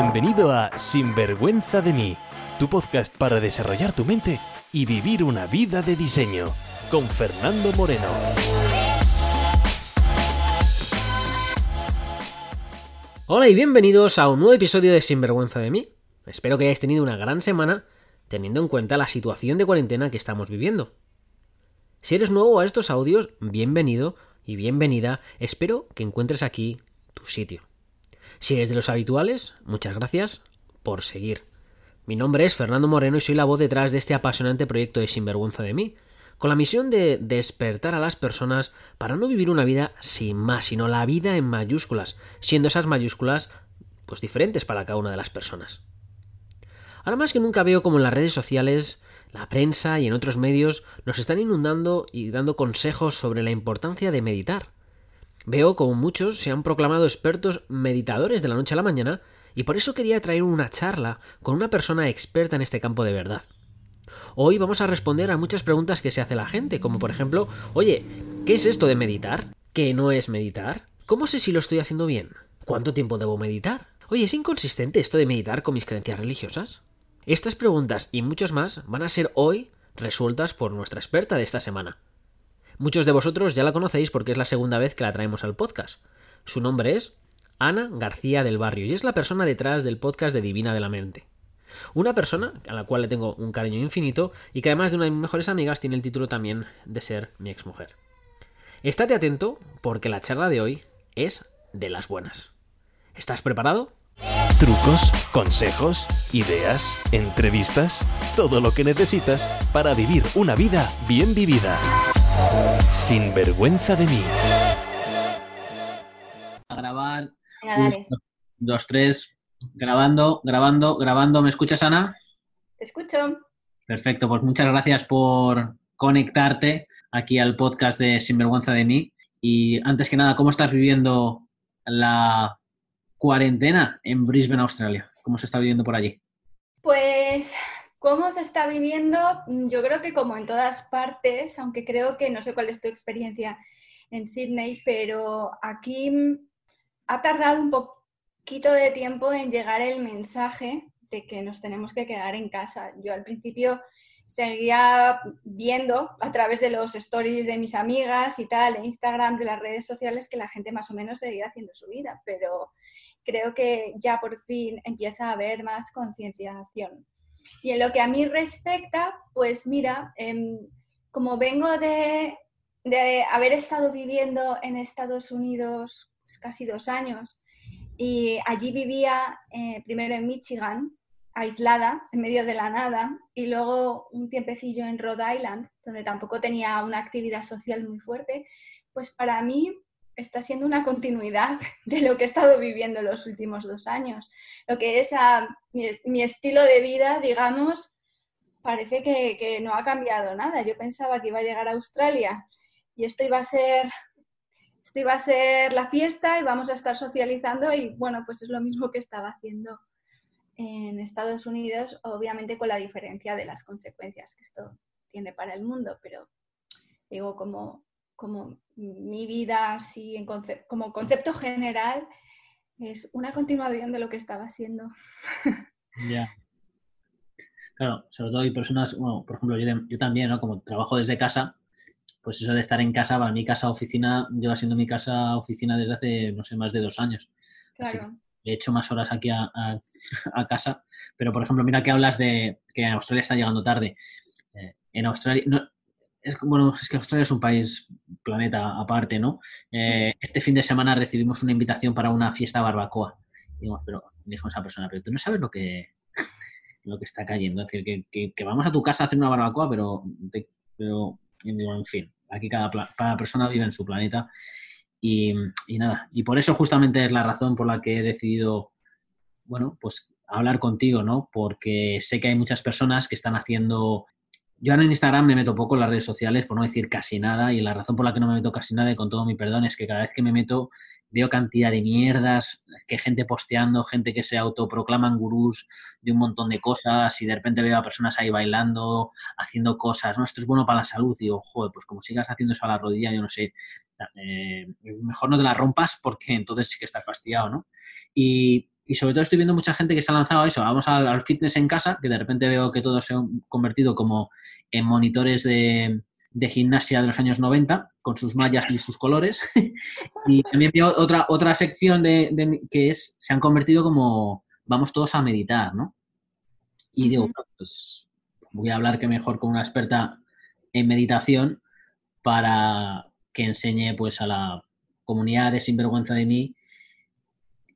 Bienvenido a Sinvergüenza de mí, tu podcast para desarrollar tu mente y vivir una vida de diseño, con Fernando Moreno. Hola y bienvenidos a un nuevo episodio de Sinvergüenza de mí. Espero que hayáis tenido una gran semana teniendo en cuenta la situación de cuarentena que estamos viviendo. Si eres nuevo a estos audios, bienvenido y bienvenida. Espero que encuentres aquí tu sitio. Si eres de los habituales, muchas gracias por seguir. Mi nombre es Fernando Moreno y soy la voz detrás de este apasionante proyecto de Sinvergüenza de mí, con la misión de despertar a las personas para no vivir una vida sin más, sino la vida en mayúsculas, siendo esas mayúsculas pues diferentes para cada una de las personas. Ahora más que nunca veo como en las redes sociales, la prensa y en otros medios nos están inundando y dando consejos sobre la importancia de meditar. Veo como muchos se han proclamado expertos meditadores de la noche a la mañana y por eso quería traer una charla con una persona experta en este campo de verdad. Hoy vamos a responder a muchas preguntas que se hace la gente, como por ejemplo, oye, ¿qué es esto de meditar? ¿Qué no es meditar? ¿Cómo sé si lo estoy haciendo bien? ¿Cuánto tiempo debo meditar? Oye, ¿es inconsistente esto de meditar con mis creencias religiosas? Estas preguntas y muchas más van a ser hoy resueltas por nuestra experta de esta semana. Muchos de vosotros ya la conocéis porque es la segunda vez que la traemos al podcast. Su nombre es Ana García del Barrio y es la persona detrás del podcast de Divina de la Mente. Una persona a la cual le tengo un cariño infinito y que además de una de mis mejores amigas tiene el título también de ser mi exmujer. Estate atento porque la charla de hoy es de las buenas. ¿Estás preparado? Trucos, consejos, ideas, entrevistas, todo lo que necesitas para vivir una vida bien vivida. Sin vergüenza de mí. A grabar. Venga, dale. Un, dos, tres. Grabando, grabando, grabando. ¿Me escuchas, Ana? Te escucho. Perfecto, pues muchas gracias por conectarte aquí al podcast de Sinvergüenza de mí. Y antes que nada, ¿cómo estás viviendo la cuarentena en Brisbane, Australia? ¿Cómo se está viviendo por allí? Pues, ¿cómo se está viviendo? Yo creo que como en todas partes, aunque creo que no sé cuál es tu experiencia en Sydney, pero aquí ha tardado un poquito de tiempo en llegar el mensaje de que nos tenemos que quedar en casa. Yo al principio seguía viendo a través de los stories de mis amigas y tal, de Instagram, de las redes sociales, que la gente más o menos seguía haciendo su vida, pero creo que ya por fin empieza a haber más concienciación. Y en lo que a mí respecta, pues mira, eh, como vengo de, de, haber estado viviendo en Estados Unidos pues, casi dos años, y allí vivía eh, primero en Michigan, aislada, en medio de la nada, y luego un tiempecillo en Rhode Island, donde tampoco tenía una actividad social muy fuerte, pues para mí está siendo una continuidad de lo que he estado viviendo los últimos dos años. Lo que es a, mi, mi, estilo de vida, digamos, parece que, que, no ha cambiado nada. Yo pensaba que iba a llegar a Australia y esto iba a ser... Esto iba a ser la fiesta y vamos a estar socializando y bueno, pues es lo mismo que estaba haciendo en Estados Unidos, obviamente con la diferencia de las consecuencias que esto tiene para el mundo, pero digo, como, como mi vida, así, en conce como concepto general, es una continuación de lo que estaba haciendo. Ya. Yeah. Claro, sobre todo hay personas, bueno, por ejemplo, yo, yo, también, ¿no? Como trabajo desde casa, pues eso de estar en casa, para mi casa oficina, lleva siendo mi casa oficina desde hace, no sé, más de dos años. Claro. He hecho más horas aquí a, a, a, casa, pero por ejemplo, mira que hablas de que Australia está llegando tarde. Eh, en Australia, no, bueno, es que Australia es un país, planeta aparte, ¿no? Eh, este fin de semana recibimos una invitación para una fiesta barbacoa. Y pero, dijo esa persona, pero tú no sabes lo que, lo que está cayendo. Es decir, que, que, que, vamos a tu casa a hacer una barbacoa, pero, te, pero digo, en fin, aquí cada, cada persona vive en su planeta. Y, y, nada, y por eso justamente es la razón por la que he decidido, bueno, pues hablar contigo, ¿no? Porque sé que hay muchas personas que están haciendo... Yo ahora en Instagram me meto poco en las redes sociales, por no decir casi nada, y la razón por la que no me meto casi nada, y con todo mi perdón, es que cada vez que me meto veo cantidad de mierdas, que gente posteando, gente que se autoproclaman gurús de un montón de cosas, y de repente veo a personas ahí bailando, haciendo cosas, ¿no? Esto es bueno para la salud, y digo, joder, pues como sigas haciendo eso a la rodilla, yo no sé, eh, mejor no te la rompas porque entonces sí que estás fastidiado, ¿no? Y, y sobre todo estoy viendo mucha gente que se ha lanzado a eso, vamos al, fitness en casa, que de repente veo que todos se han convertido como en monitores de, gimnasia de los años 90, con sus mallas y sus colores. y también veo otra, otra sección de, que es, se han convertido como, vamos todos a meditar, ¿no? Y digo, pues voy a hablar que mejor con una experta en meditación para que enseñe pues a la comunidad de Sinvergüenza de mí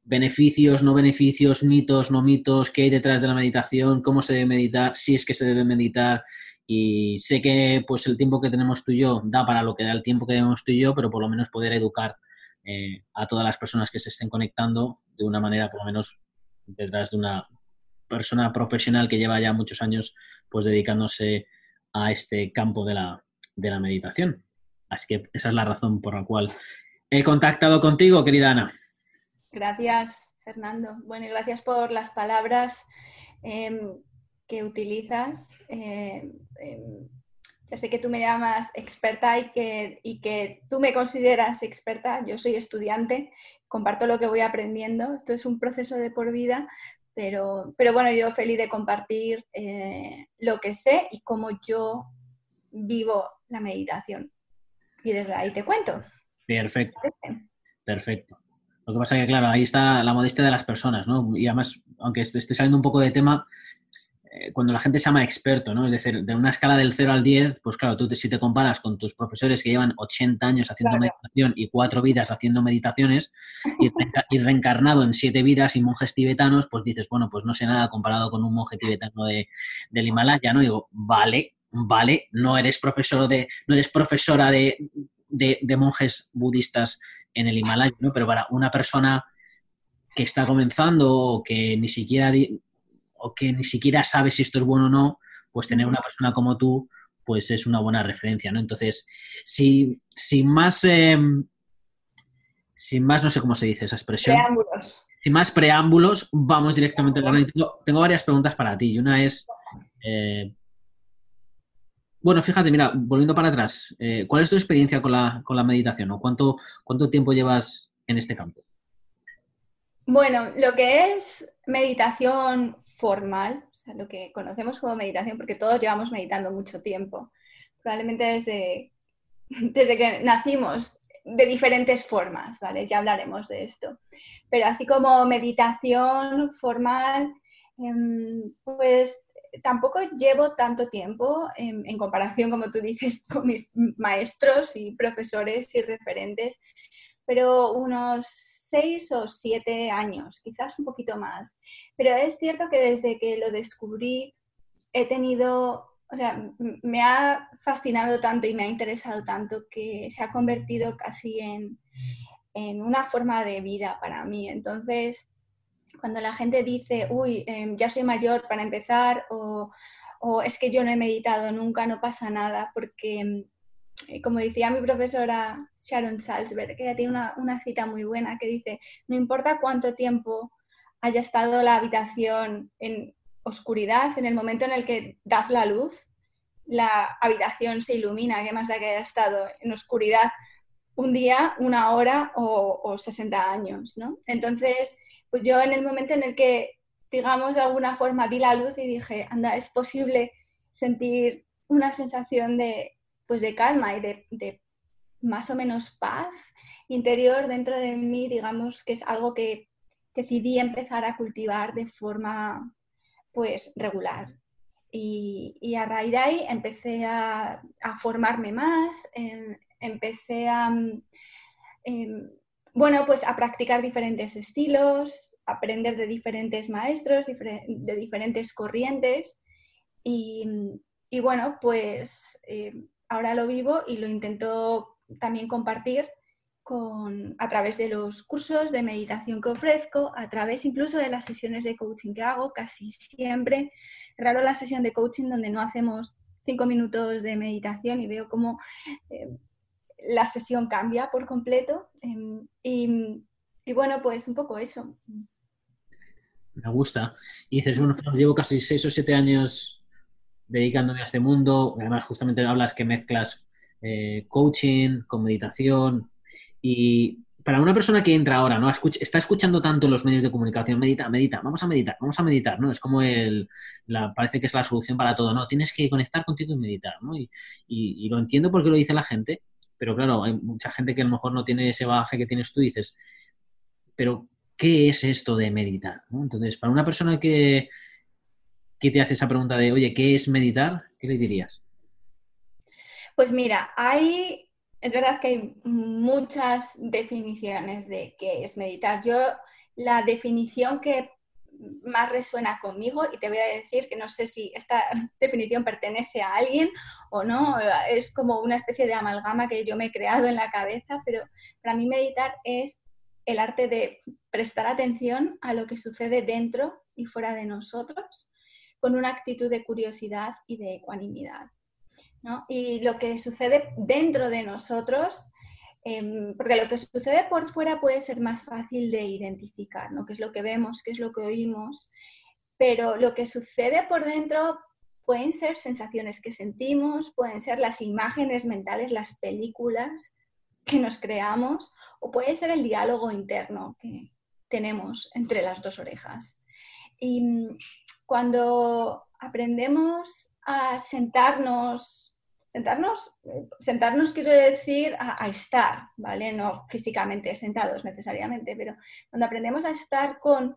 beneficios, no beneficios, mitos, no mitos, qué hay detrás de la meditación, cómo se debe meditar, si es que se debe meditar. Y sé que pues el tiempo que tenemos tú y yo da para lo que da el tiempo que tenemos tú y yo, pero por lo menos poder educar eh, a todas las personas que se estén conectando de una manera, por lo menos, detrás de una persona profesional que lleva ya muchos años pues dedicándose a este campo de la, de la meditación. Así que esa es la razón por la cual he contactado contigo, querida Ana. Gracias, Fernando. Bueno, y gracias por las palabras em, que utilizas. Em, em, ya sé que tú me llamas experta y que, y que tú me consideras experta. Yo soy estudiante, comparto lo que voy aprendiendo. Esto es un proceso de por vida, pero, pero bueno, yo feliz de compartir eh, lo que sé y cómo yo vivo la meditación. Y desde ahí te cuento. Perfecto. Perfecto. Lo que pasa es que, claro, ahí está la modestia de las personas, ¿no? Y además, aunque esté saliendo un poco de tema, eh, cuando la gente se llama experto, ¿no? Es decir, de una escala del 0 al 10, pues claro, tú si te comparas con tus profesores que llevan 80 años haciendo meditación y cuatro vidas haciendo meditaciones y, reencarnado en siete vidas y monjes tibetanos, pues dices, bueno, pues no sé nada comparado con un monje tibetano de, del Himalaya, ¿no? digo, vale, vale, no eres profesor de, no eres profesora de, de monjes budistas en el Himalaya, ¿no? Pero para una persona que está comenzando o que ni siquiera o que ni siquiera sabe si esto es bueno o no, pues tener una persona como tú, pues es una buena referencia, ¿no? Entonces, si, sin más, em, sin más, no sé cómo se dice esa expresión. Preámbulos. Sin más preámbulos, vamos directamente a la tengo, tengo varias preguntas para ti. Y una es, eh, bueno, fíjate, mira, volviendo para atrás, eh, ¿cuál es tu experiencia con la, meditación? ¿O cuánto, cuánto tiempo llevas en este campo? Bueno, lo que es meditación formal, lo que conocemos como meditación, porque todos llevamos meditando mucho tiempo, probablemente desde, desde que nacimos, de diferentes formas, ¿vale? Ya hablaremos de esto. Pero así como meditación formal, em, pues tampoco llevo tanto tiempo en, comparación, como tú dices, con mis maestros y profesores y referentes, pero unos seis o siete años, quizás un poquito más. Pero es cierto que desde que lo descubrí he tenido, o sea, me ha fascinado tanto y me ha interesado tanto que se ha convertido casi en, en una forma de vida para mí. Entonces, cuando la gente dice, uy, em, ya soy mayor para empezar, o, es que yo no he meditado nunca, no pasa nada, porque, em, eh, como decía mi profesora Sharon Salzberg, que ella tiene una, una, cita muy buena que dice, no importa cuánto tiempo haya estado la habitación en oscuridad, en el momento en el que das la luz, la habitación se ilumina, que más da que haya estado en oscuridad un día, una hora o, o 60 años, ¿no? Entonces, pues yo en el momento en el que, digamos, de alguna forma di la luz y dije, anda, es posible sentir una sensación de, pues de calma y de, más o menos paz interior dentro de mí, digamos, que es algo que decidí empezar a cultivar de forma, pues, regular. Y, a raíz de ahí empecé a, formarme más, em, empecé a... Em, bueno, pues a practicar diferentes estilos, aprender de diferentes maestros, de diferentes corrientes. Y, bueno, pues eh, ahora lo vivo y lo intento también compartir con, a través de los cursos de meditación que ofrezco, a través incluso de las sesiones de coaching que hago, casi siempre. Raro la sesión de coaching donde no hacemos cinco minutos de meditación y veo cómo eh, la sesión cambia por completo. Em, y, bueno, pues un poco eso. Me gusta. Y dices, bueno, llevo casi seis o siete años dedicándome a este mundo. Además, justamente hablas que mezclas eh, coaching con meditación. Y para una persona que entra ahora, ¿no? está escuchando tanto los medios de comunicación, medita, medita, vamos a meditar, vamos a meditar, ¿no? Es como el, la, parece que es la solución para todo, ¿no? Tienes que conectar contigo y meditar, ¿no? Y, y, lo entiendo porque lo dice la gente, pero claro, hay mucha gente que a lo mejor no tiene ese bagaje que tienes tú y dices, pero ¿qué es esto de meditar? Entonces, para una persona que, que te hace esa pregunta de, oye, ¿qué es meditar? ¿Qué le dirías? Pues mira, hay es verdad que hay muchas definiciones de qué es meditar. Yo la definición que más resuena conmigo y te voy a decir que no sé si esta definición pertenece a alguien o no, es como una especie de amalgama que yo me he creado en la cabeza, pero para mí meditar es el arte de prestar atención a lo que sucede dentro y fuera de nosotros con una actitud de curiosidad y de ecuanimidad. Y lo que sucede dentro de nosotros, em, porque lo que sucede por fuera puede ser más fácil de identificar, ¿no? qué es lo que vemos, qué es lo que oímos, pero lo que sucede por dentro pueden ser sensaciones que sentimos, pueden ser las imágenes mentales, las películas que nos creamos, o puede ser el diálogo interno que tenemos entre las dos orejas. Y mm, cuando aprendemos a sentarnos Sentarnos, sentarnos quiero decir a, estar, ¿vale? No físicamente sentados necesariamente, pero cuando aprendemos a estar con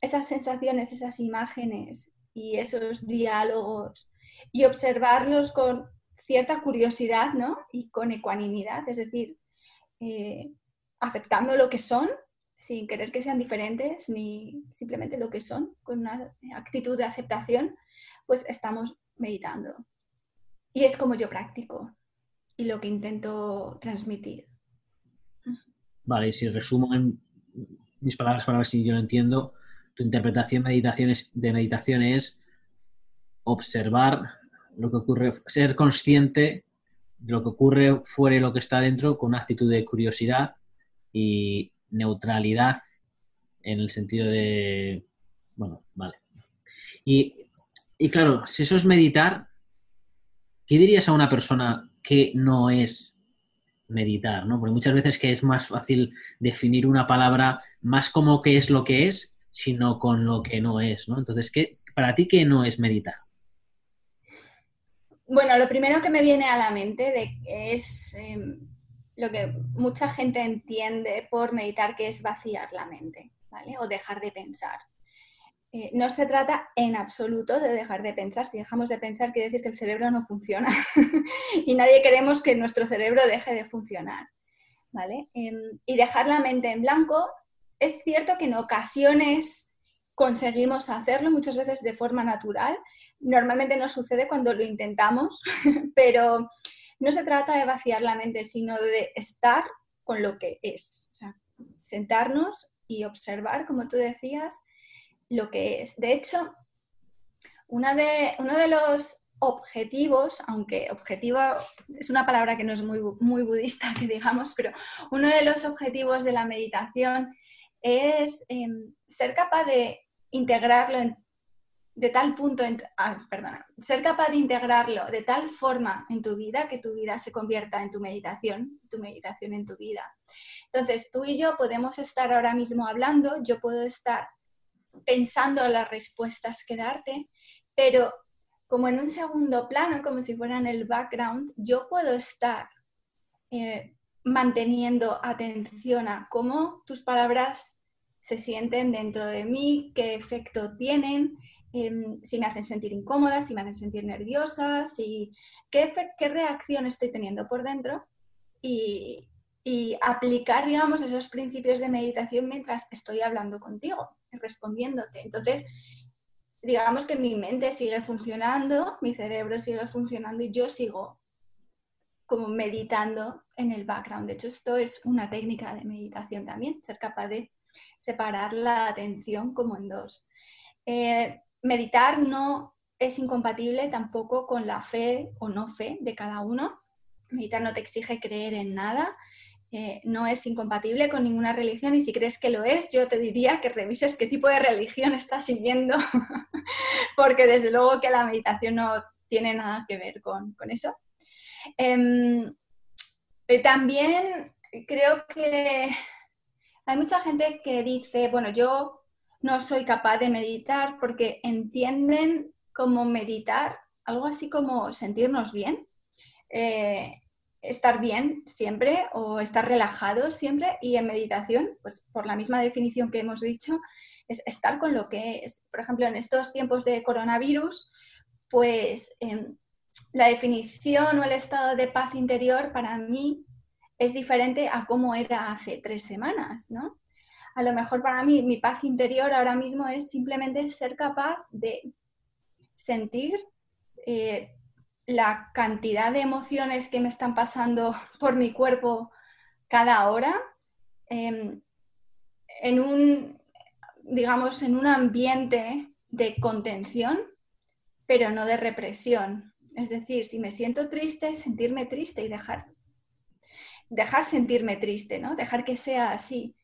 esas sensaciones, esas imágenes y esos diálogos y observarlos con cierta curiosidad, ¿no? Y con ecuanimidad, es decir, eh, aceptando lo que son, sin querer que sean diferentes, ni simplemente lo que son, con una actitud de aceptación, pues estamos meditando. Y es como yo practico y lo que intento transmitir. Vale, y si resumo en mis palabras para ver si yo lo entiendo, tu interpretación de meditación es observar lo que ocurre, ser consciente de lo que ocurre fuera y lo que está dentro con una actitud de curiosidad y neutralidad en el sentido de, bueno, vale. Y, y claro, si eso es meditar, ¿qué dirías a una persona que no es meditar? ¿no? Porque muchas veces que es más fácil definir una palabra más como qué es lo que es, sino con lo que no es. ¿no? Entonces, ¿qué, para ti, ¿qué no es meditar? Bueno, lo primero que me viene a la mente es em, lo que mucha gente entiende por meditar, que es vaciar la mente, ¿vale? O dejar de pensar. Eh, no se trata en absoluto de dejar de pensar. Si dejamos de pensar, quiere decir que el cerebro no funciona. y nadie queremos que nuestro cerebro deje de funcionar. ¿vale? Em, y dejar la mente en blanco, es cierto que en ocasiones conseguimos hacerlo, muchas veces de forma natural. Normalmente no sucede cuando lo intentamos, pero no se trata de vaciar la mente, sino de estar con lo que es. Sentarnos y observar, como tú decías, lo que es. De hecho, de, uno de los objetivos, aunque objetivo es una palabra que no es muy, muy budista, que digamos, pero uno de los objetivos de la meditación es em, ser capaz de integrarlo de tal punto, en, ah, perdona, ser capaz de integrarlo de tal forma en tu vida que tu vida se convierta en tu meditación, tu meditación en tu vida. Entonces, tú y yo podemos estar ahora mismo hablando, yo puedo estar pensando las respuestas que darte, pero como en un segundo plano, como si fuera en el background, yo puedo estar eh, manteniendo atención a cómo tus palabras se sienten dentro de mí, qué efecto tienen, em, si me hacen sentir incómoda, si me hacen sentir nerviosa, si, qué, qué reacción estoy teniendo por dentro y, y aplicar, digamos, esos principios de meditación mientras estoy hablando contigo, respondiéndote. Entonces, digamos que mi mente sigue funcionando, mi cerebro sigue funcionando y yo sigo como meditando en el background. De hecho, esto es una técnica de meditación también, ser capaz de separar la atención como en dos. Eh, meditar no es incompatible tampoco con la fe o no fe de cada uno. Meditar no te exige creer en nada, eh, no es incompatible con ninguna religión y si crees que lo es, yo te diría que revises qué tipo de religión estás siguiendo, porque desde luego que la meditación no tiene nada que ver con, eso. Em, eh, también creo que hay mucha gente que dice, bueno, yo no soy capaz de meditar porque entienden como meditar algo así como sentirnos bien, eh, estar bien siempre o estar relajado siempre y en meditación, pues por la misma definición que hemos dicho, es estar con lo que es. Por ejemplo, en estos tiempos de coronavirus, pues em, la definición o el estado de paz interior para mí es diferente a cómo era hace tres semanas, ¿no? A lo mejor para mí mi paz interior ahora mismo es simplemente ser capaz de sentir eh, la cantidad de emociones que me están pasando por mi cuerpo cada hora em, en un, digamos, en un ambiente de contención, pero no de represión. Es decir, si me siento triste, sentirme triste y dejar, dejar sentirme triste, ¿no? Dejar que sea así.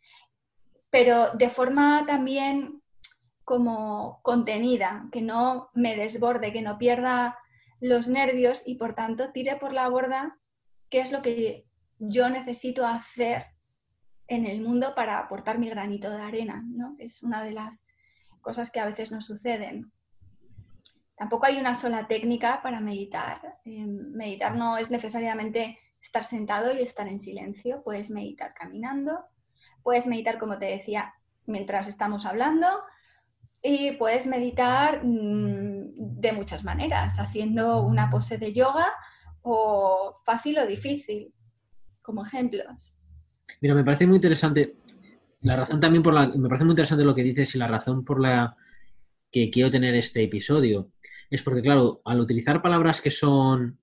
Pero de forma también como contenida, que no me desborde, que no pierda los nervios y por tanto tire por la borda qué es lo que yo necesito hacer en el mundo para aportar mi granito de arena, ¿no? Es una de las cosas que a veces nos suceden. Tampoco hay una sola técnica para meditar. Em, meditar no es necesariamente estar sentado y estar en silencio. Puedes meditar caminando, puedes meditar, como te decía, mientras estamos hablando, y puedes meditar mm, de muchas maneras, haciendo una pose de yoga o fácil o difícil, como ejemplos. Mira, me parece muy interesante la razón también por la me parece muy interesante lo que dices y la razón por la que quiero tener este episodio es porque claro, al utilizar palabras que son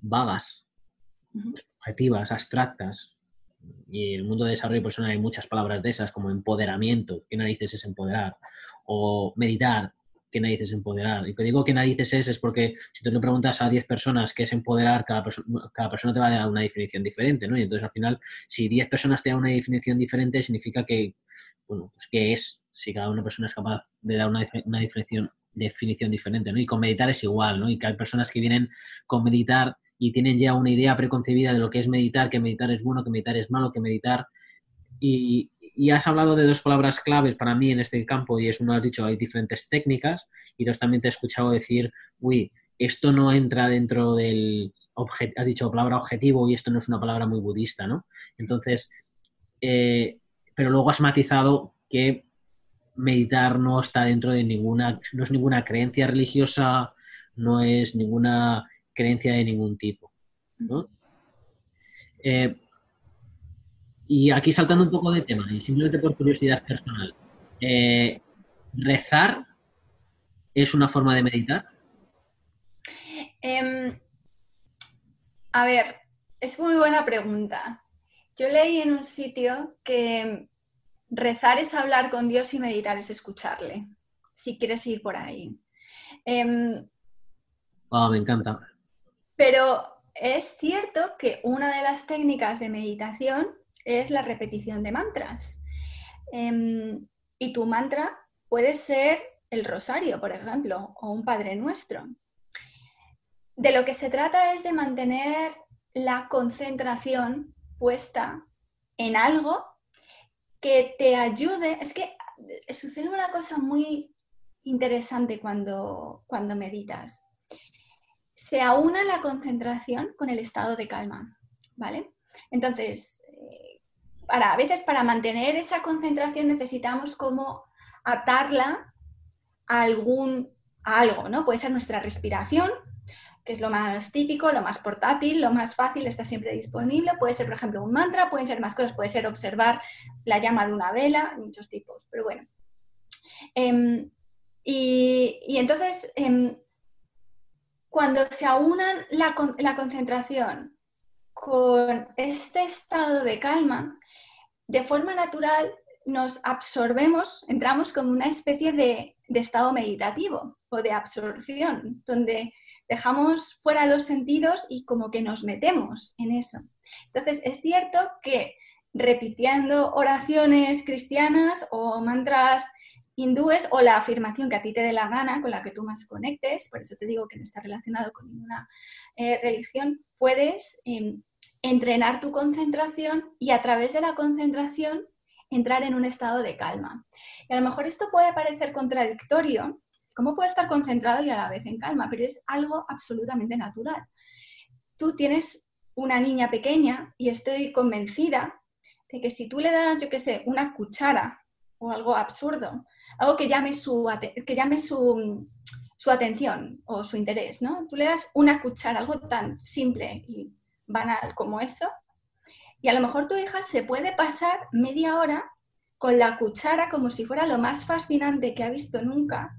vagas, objetivas, abstractas, y en el mundo de desarrollo personal hay muchas palabras de esas, como empoderamiento, ¿qué narices es empoderar? O meditar, ¿qué narices es empoderar? Y que digo que narices es, es porque si tú le preguntas a 10 personas qué es empoderar, cada, cada persona te va a dar una definición diferente, ¿no? Y entonces al final, si 10 personas te dan una definición diferente, significa que, bueno, pues qué es, si cada una persona es capaz de dar una, una definición definición diferente, ¿no? Y con meditar es igual, ¿no? Y que hay personas que vienen con meditar y tienen ya una idea preconcebida de lo que es meditar, que meditar es bueno, que meditar es malo, que meditar... Y, has hablado de dos palabras claves para mí en este campo y es uno, has dicho, hay diferentes técnicas y dos también te he escuchado decir, uy, esto no entra dentro del, has dicho palabra objetivo y esto no es una palabra muy budista, ¿no? Entonces, eh, pero luego has matizado que meditar no está dentro de ninguna, no es ninguna creencia religiosa, no es ninguna creencia de ningún tipo. Eh, y aquí saltando un poco de tema, y simplemente por curiosidad personal, eh, ¿rezar es una forma de meditar? Em, a ver, es muy buena pregunta. Yo leí en un sitio que rezar es hablar con Dios y meditar es escucharle, si quieres ir por ahí. Ah, me encanta. Pero es cierto que una de las técnicas de meditación es la repetición de mantras. Em, y tu mantra puede ser el rosario, por ejemplo, o un Padre Nuestro. De lo que se trata es de mantener la concentración puesta en algo que te ayude. Es que sucede una cosa muy interesante cuando, cuando meditas se aúna la concentración con el estado de calma, ¿vale? Entonces, eh, para, a veces para mantener esa concentración necesitamos como atarla a algún algo, ¿no? Puede ser nuestra respiración, que es lo más típico, lo más portátil, lo más fácil, está siempre disponible. Puede ser, por ejemplo, un mantra, pueden ser más cosas, puede ser observar la llama de una vela, muchos tipos, pero bueno. Em, y, entonces, em, cuando se aunan la, concentración con este estado de calma, de forma natural nos absorbemos, entramos como una especie de, estado meditativo o de absorción, donde dejamos fuera los sentidos y como que nos metemos en eso. Entonces, es cierto que repitiendo oraciones cristianas o mantras hindúes o la afirmación que a ti te dé la gana, con la que tú más conectes, por eso te digo que no está relacionado con ninguna eh, religión, puedes em, entrenar tu concentración y a través de la concentración entrar en un estado de calma. Y a lo mejor esto puede parecer contradictorio, ¿cómo puedo estar concentrado y a la vez en calma? Pero es algo absolutamente natural. Tú tienes una niña pequeña y estoy convencida de que si tú le das, yo qué sé, una cuchara o algo absurdo, algo que llame su, que llame su, su atención o su interés, ¿no? Tú le das una cuchara, algo tan simple y banal como eso, y a lo mejor tu hija se puede pasar media hora con la cuchara como si fuera lo más fascinante que ha visto nunca.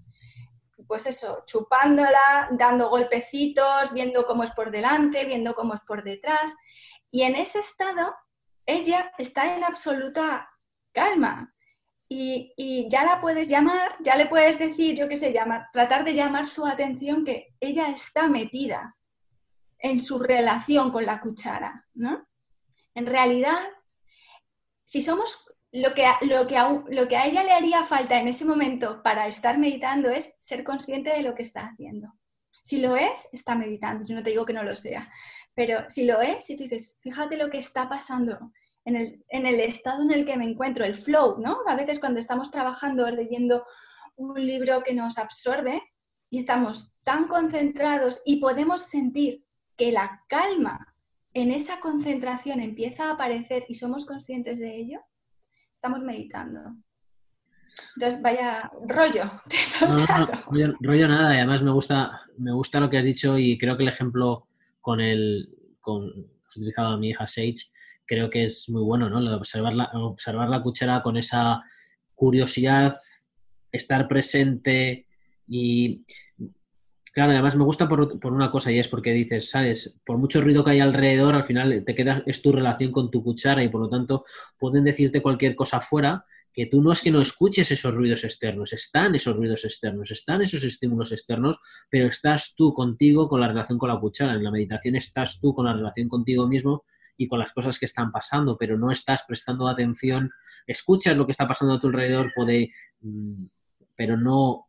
Pues eso, chupándola, dando golpecitos, viendo cómo es por delante, viendo cómo es por detrás. Y en ese estado, ella está en absoluta calma. Y, y, ya la puedes llamar, ya le puedes decir, yo qué sé, llamar, tratar de llamar su atención que ella está metida en su relación con la cuchara, ¿no? En realidad, si somos lo que, lo, que a, lo que a ella le haría falta en ese momento para estar meditando es ser consciente de lo que está haciendo. Si lo es, está meditando. Yo no te digo que no lo sea, pero si lo es, si tú dices, fíjate lo que está pasando en el, en el estado en el que me encuentro, el flow, ¿no? A veces cuando estamos trabajando, leyendo un libro que nos absorbe y estamos tan concentrados y podemos sentir que la calma en esa concentración empieza a aparecer y somos conscientes de ello, estamos meditando. Entonces, vaya rollo, rollo, nada, y además me gusta, me gusta lo que has dicho y creo que el ejemplo con el, con, has utilizado a mi hija Sage, creo que es muy bueno, ¿no? Observar la, observar la cuchara con esa curiosidad, estar presente y Claro, además me gusta por, una cosa y es porque dices, sabes, por mucho ruido que hay alrededor, al final te queda, es tu relación con tu cuchara y por lo tanto pueden decirte cualquier cosa fuera que tú no es que no escuches esos ruidos externos, están esos ruidos externos, están esos estímulos externos, pero estás tú contigo con la relación con la cuchara. En la meditación estás tú con la relación contigo mismo y con las cosas que están pasando, pero no estás prestando atención, escuchas lo que está pasando a tu alrededor, puede, mm, pero no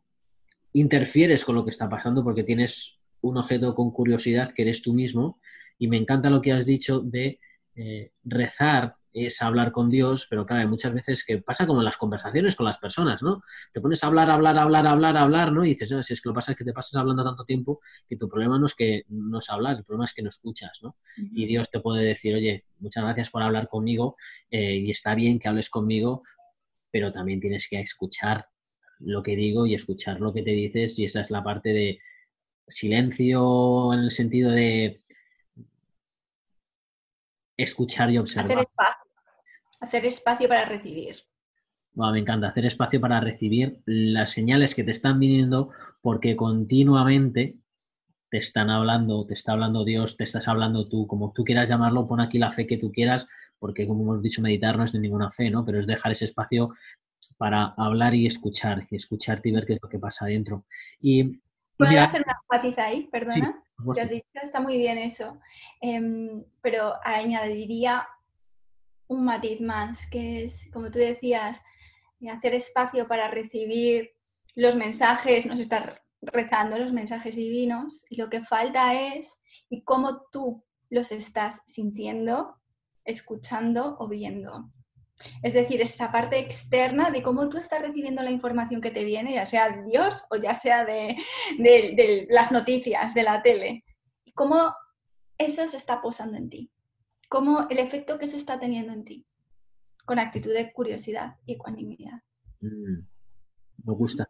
interfieres con lo que está pasando porque tienes un objeto con curiosidad que eres tú mismo. Y me encanta lo que has dicho de eh, rezar es hablar con Dios, pero claro, hay muchas veces que pasa como en las conversaciones con las personas, ¿no? Te pones a hablar, hablar, hablar, hablar, hablar, ¿no? Y dices, no, si es que lo pasa es que te pasas hablando tanto tiempo que tu problema no es que no es hablar, el problema es que no escuchas, ¿no? Y Dios te puede decir, oye, muchas gracias por hablar conmigo eh, y está bien que hables conmigo, pero también tienes que escuchar lo que digo y escuchar lo que te dices y esa es la parte de silencio en el sentido de escuchar y observar. Hacer espacio, hacer espacio para recibir. me encanta hacer espacio para recibir las señales que te están viniendo porque continuamente te están hablando, te está hablando Dios, te estás hablando tú, como tú quieras llamarlo, pon aquí la fe que tú quieras, porque como hemos dicho, meditar no es de ninguna fe, ¿no? Pero es dejar ese espacio para hablar y escuchar, y escucharte y ver qué es lo que pasa adentro. Y, ¿Puedo hacer una matiz ahí? Perdona. has dicho, está muy bien eso. Em, pero añadiría un matiz más, que es, como tú decías, hacer espacio para recibir los mensajes, nos está rezando los mensajes divinos, y lo que falta es y cómo tú los estás sintiendo, escuchando o viendo. Es decir, esa parte externa de cómo tú estás recibiendo la información que te viene, ya sea de Dios o ya sea de, las noticias, de la tele. Cómo eso se está posando en ti. Cómo el efecto que eso está teniendo en ti. Con actitud de curiosidad y ecuanimidad. Mm, me gusta.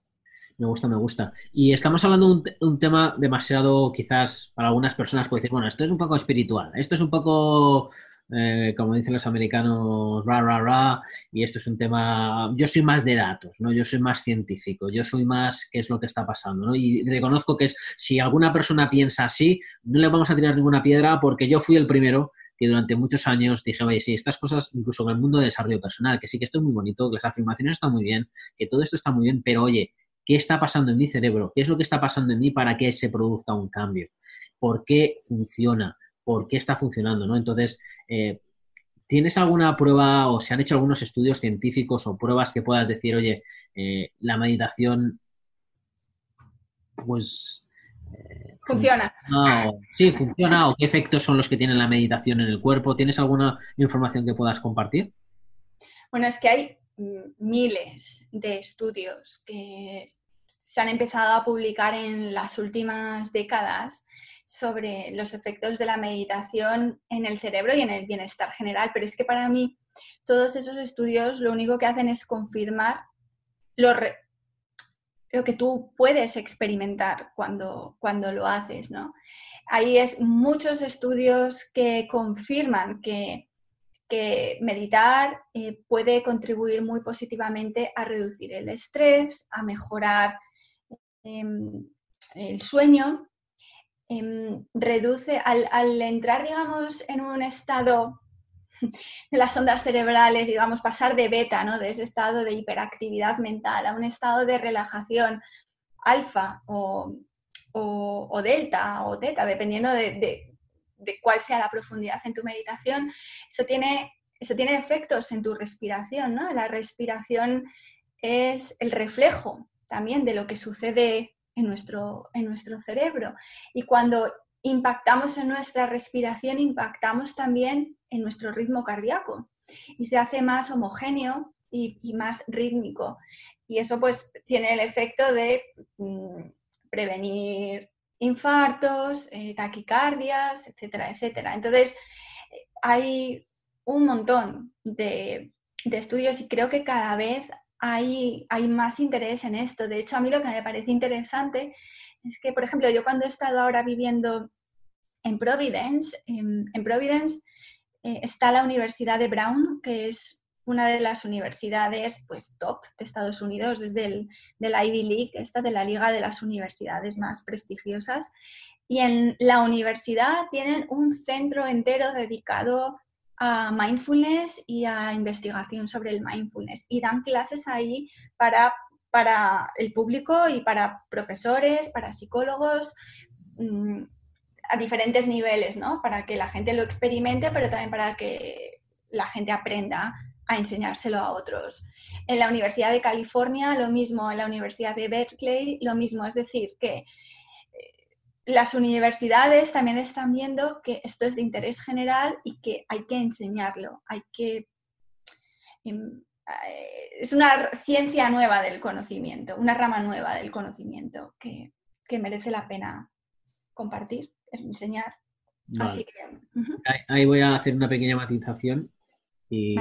Me gusta, me gusta. Y estamos hablando de un, tema demasiado, quizás para algunas personas puede decir, bueno, esto es un poco espiritual, esto es un poco eh, como dicen los americanos, ra, ra, ra, y esto es un tema, yo soy más de datos, ¿no? Yo soy más científico, yo soy más qué es lo que está pasando, ¿no? Y reconozco que es, si alguna persona piensa así, no le vamos a tirar ninguna piedra porque yo fui el primero que durante muchos años dije, oye, sí, estas cosas, incluso en el mundo de desarrollo personal, que sí que esto es muy bonito, que las afirmaciones están muy bien, que todo esto está muy bien, pero oye, ¿qué está pasando en mi cerebro? ¿Qué es lo que está pasando en mí para que se produzca un cambio? ¿Por qué funciona? Por qué está funcionando, ¿no? Entonces, eh, ¿tienes alguna prueba o se han hecho algunos estudios científicos o pruebas que puedas decir, oye, eh, la meditación, pues, eh, Funciona. sí, funciona o qué efectos son los que tiene la meditación en el cuerpo. ¿Tienes alguna información que puedas compartir? Bueno, es que hay miles de estudios que se han empezado a publicar en las últimas décadas sobre los efectos de la meditación en el cerebro y en el bienestar general, pero es que para mí todos esos estudios lo único que hacen es confirmar lo, que tú puedes experimentar cuando, cuando lo haces, ¿no? Hay es, muchos estudios que confirman que, meditar eh, puede contribuir muy positivamente a reducir el estrés, a mejorar em, el sueño, em, reduce al, entrar, digamos, en un estado de las ondas cerebrales, digamos, pasar de beta, ¿no? de ese estado de hiperactividad mental a un estado de relajación alfa o, delta o teta, dependiendo de, cuál sea la profundidad en tu meditación, eso tiene, eso tiene efectos en tu respiración. ¿no? La respiración es el reflejo también de lo que sucede en nuestro, en nuestro cerebro. Y cuando impactamos en nuestra respiración, impactamos también en nuestro ritmo cardíaco y se hace más homogéneo y, más rítmico. Y eso pues tiene el efecto de mm, prevenir infartos, eh, taquicardias, etcétera, etcétera. Entonces, hay un montón de, estudios y creo que cada vez hay, más interés en esto. De hecho, a mí lo que me parece interesante es que, por ejemplo, yo cuando he estado ahora viviendo en Providence, en, Providence eh, está la Universidad de Brown, que es una de las universidades pues, top de Estados Unidos, desde el, de la Ivy League, esta de la Liga de las Universidades más prestigiosas. Y en la universidad tienen un centro entero dedicado a mindfulness y a investigación sobre el mindfulness. Y dan clases ahí para, para el público y para profesores, para psicólogos. Mm, a diferentes niveles, ¿no? Para que la gente lo experimente, pero también para que la gente aprenda a enseñárselo a otros. En la Universidad de California, lo mismo, en la Universidad de Berkeley, lo mismo. Es decir, que las universidades también están viendo que esto es de interés general y que hay que enseñarlo, hay que... Em, eh, es una ciencia nueva del conocimiento, una rama nueva del conocimiento que, que merece la pena compartir enseñar. Así que, ahí, voy a hacer una pequeña matización. Y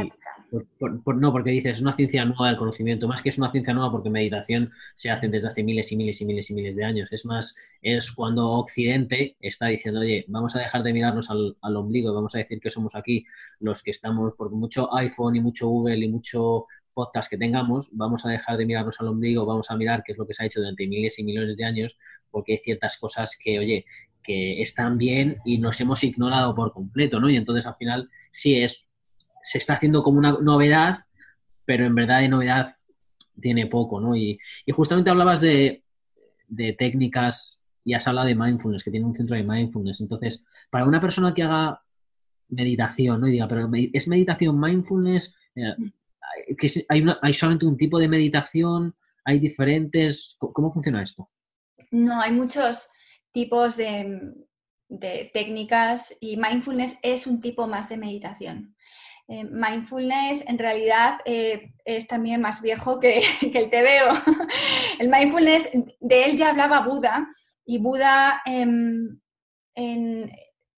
no, porque dices, es una ciencia nueva del conocimiento, más que es una ciencia nueva porque meditación se hace desde hace miles y miles y miles y miles de años. Es más, es cuando Occidente está diciendo, oye, vamos a dejar de mirarnos al, al ombligo, vamos a decir que somos aquí los que estamos, por mucho iPhone y mucho Google y mucho podcast que tengamos, vamos a dejar de mirarnos al ombligo, vamos a mirar qué es lo que se ha hecho durante miles y millones de años, porque hay ciertas cosas que, oye, que están bien y nos hemos ignorado por completo, ¿no? Y entonces al final sí es, se está haciendo como una novedad, pero en verdad de novedad tiene poco, ¿no? Y, justamente hablabas de, técnicas y has hablado de mindfulness, que tiene un centro de mindfulness. Entonces, para una persona que haga meditación, ¿no? Y diga, pero ¿es meditación mindfulness? Eh, hay, ¿Hay solamente un tipo de meditación? ¿Hay diferentes? ¿Cómo funciona esto? No, hay muchos, tipos de, técnicas y mindfulness es un tipo más de meditación. Eh, mindfulness en realidad eh, es también más viejo que, el TVO. el mindfulness, de él ya hablaba Buda y Buda em,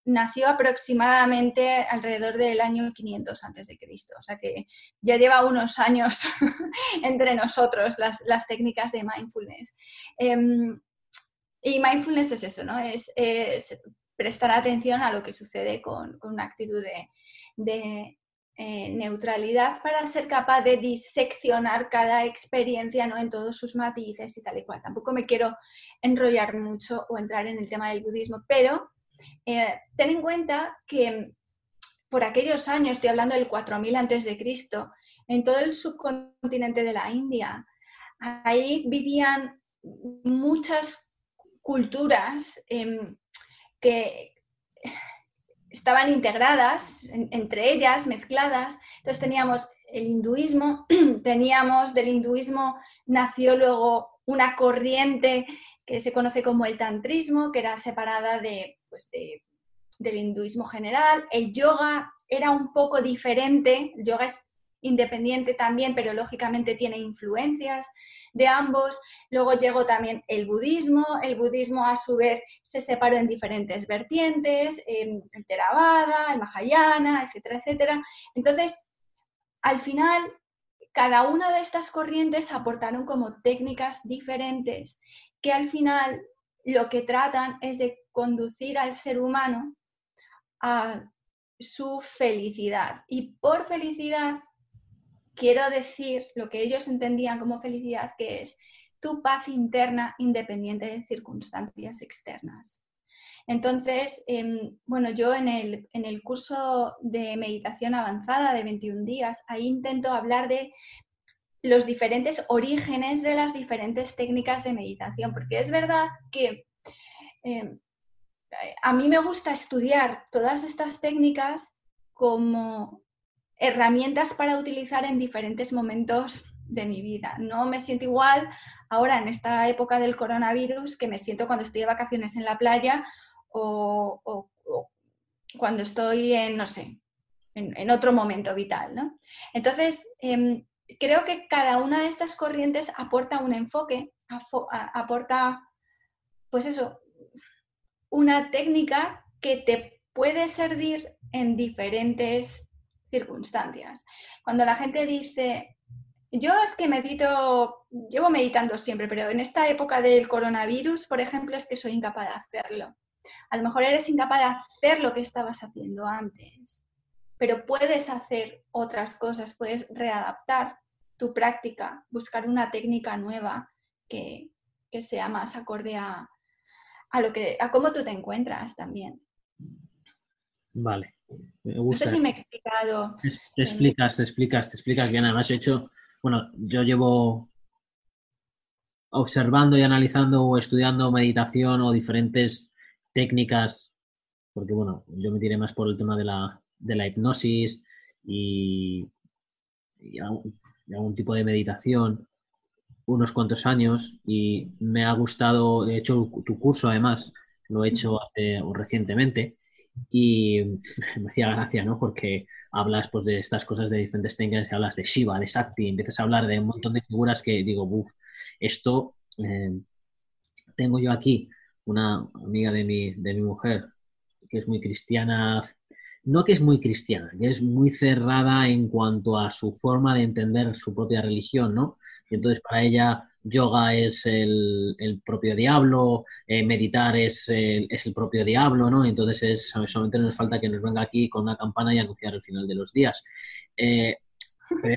nació aproximadamente alrededor del año 500 a.C. O sea que ya lleva unos años entre nosotros las, técnicas de mindfulness. Em, y mindfulness es eso, ¿no? Es, prestar atención a lo que sucede con, una actitud de, eh, neutralidad para ser capaz de diseccionar cada experiencia ¿no? en todos sus matices y tal y cual. Tampoco me quiero enrollar mucho o entrar en el tema del budismo, pero eh, ten en cuenta que por aquellos años, estoy hablando del 4000 antes de Cristo, en todo el subcontinente de la India, ahí vivían muchas culturas em, que estaban integradas entre ellas, mezcladas. Entonces teníamos el hinduismo, teníamos del hinduismo nació luego una corriente que se conoce como el tantrismo, que era separada de, pues del hinduismo general. El yoga era un poco diferente, el yoga es independiente también, pero lógicamente tiene influencias de ambos. Luego llegó también el budismo. El budismo a su vez se separó en diferentes vertientes, el Theravada, el Mahayana, etcétera, etcétera. Entonces, al final, cada una de estas corrientes aportaron como técnicas diferentes que al final lo que tratan es de conducir al ser humano a su felicidad. Y por felicidad quiero decir lo que ellos entendían como felicidad, que es tu paz interna independiente de circunstancias externas. Entonces, em, bueno, yo en el, en el, curso de meditación avanzada de 21 días, ahí intento hablar de los diferentes orígenes de las diferentes técnicas de meditación, porque es verdad que em, a mí me gusta estudiar todas estas técnicas como herramientas para utilizar en diferentes momentos de mi vida. No me siento igual ahora en esta época del coronavirus que me siento cuando estoy de vacaciones en la playa o, cuando estoy en, no sé, en, otro momento vital. ¿no? Entonces, em, creo que cada una de estas corrientes aporta un enfoque, aporta, pues eso, una técnica que te puede servir en diferentes circunstancias. Cuando la gente dice, yo es que medito, llevo meditando siempre, pero en esta época del coronavirus, por ejemplo, es que soy incapaz de hacerlo. A lo mejor eres incapaz de hacer lo que estabas haciendo antes, pero puedes hacer otras cosas, puedes readaptar tu práctica, buscar una técnica nueva que, sea más acorde a, a, lo que, a cómo tú te encuentras también. Vale. No sé si me he explicado. Te, explicas, te explicas, te explicas bien. Además, he hecho, bueno, yo llevo observando y analizando o estudiando meditación o diferentes técnicas, porque bueno, yo me tiré más por el tema de la, de la hipnosis y, algún, tipo de meditación unos cuantos años y me ha gustado, he hecho tu curso además, lo he hecho hace recientemente y me hacía gracia, ¿no? Porque hablas pues, de estas cosas de diferentes técnicas, hablas de Shiva, de Sakti, empiezas a hablar de un montón de figuras que digo, uff, esto eh, tengo yo aquí una amiga de mi, de mi mujer que es muy cristiana, no que es muy cristiana, que es muy cerrada en cuanto a su forma de entender su propia religión, ¿no? Y entonces para ella yoga es el, propio diablo, eh, meditar es el, es el, propio diablo, ¿no? Entonces es, solamente nos falta que nos venga aquí con una campana y anunciar el final de los días. Eh, pero,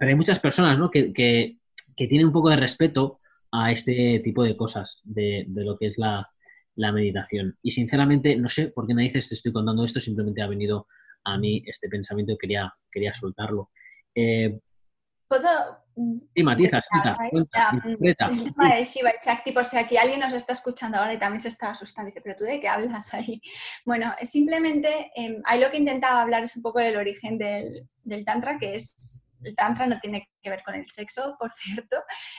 hay muchas, personas, ¿no? Que, que, tienen un poco de respeto a este tipo de cosas, de, de lo que es la, la, meditación. Y sinceramente, no sé por qué me dices te estoy contando esto, simplemente ha venido a mí este pensamiento y quería, quería soltarlo. Eh, ¿Puedo, y matiza, El tema de Shiva y Shakti, por si aquí alguien nos está escuchando ahora y también se está asustando, dice, pero tú de qué hablas ahí. Bueno, simplemente em, ahí lo que intentaba hablar es un poco del origen del, Tantra, que es, el Tantra no tiene que ver con el sexo, por cierto,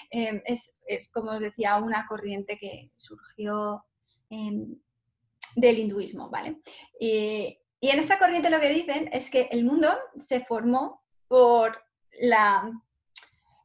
em, es, como os decía, una corriente que surgió del hinduismo, ¿vale? y en esta corriente lo que dicen es que el mundo se formó por la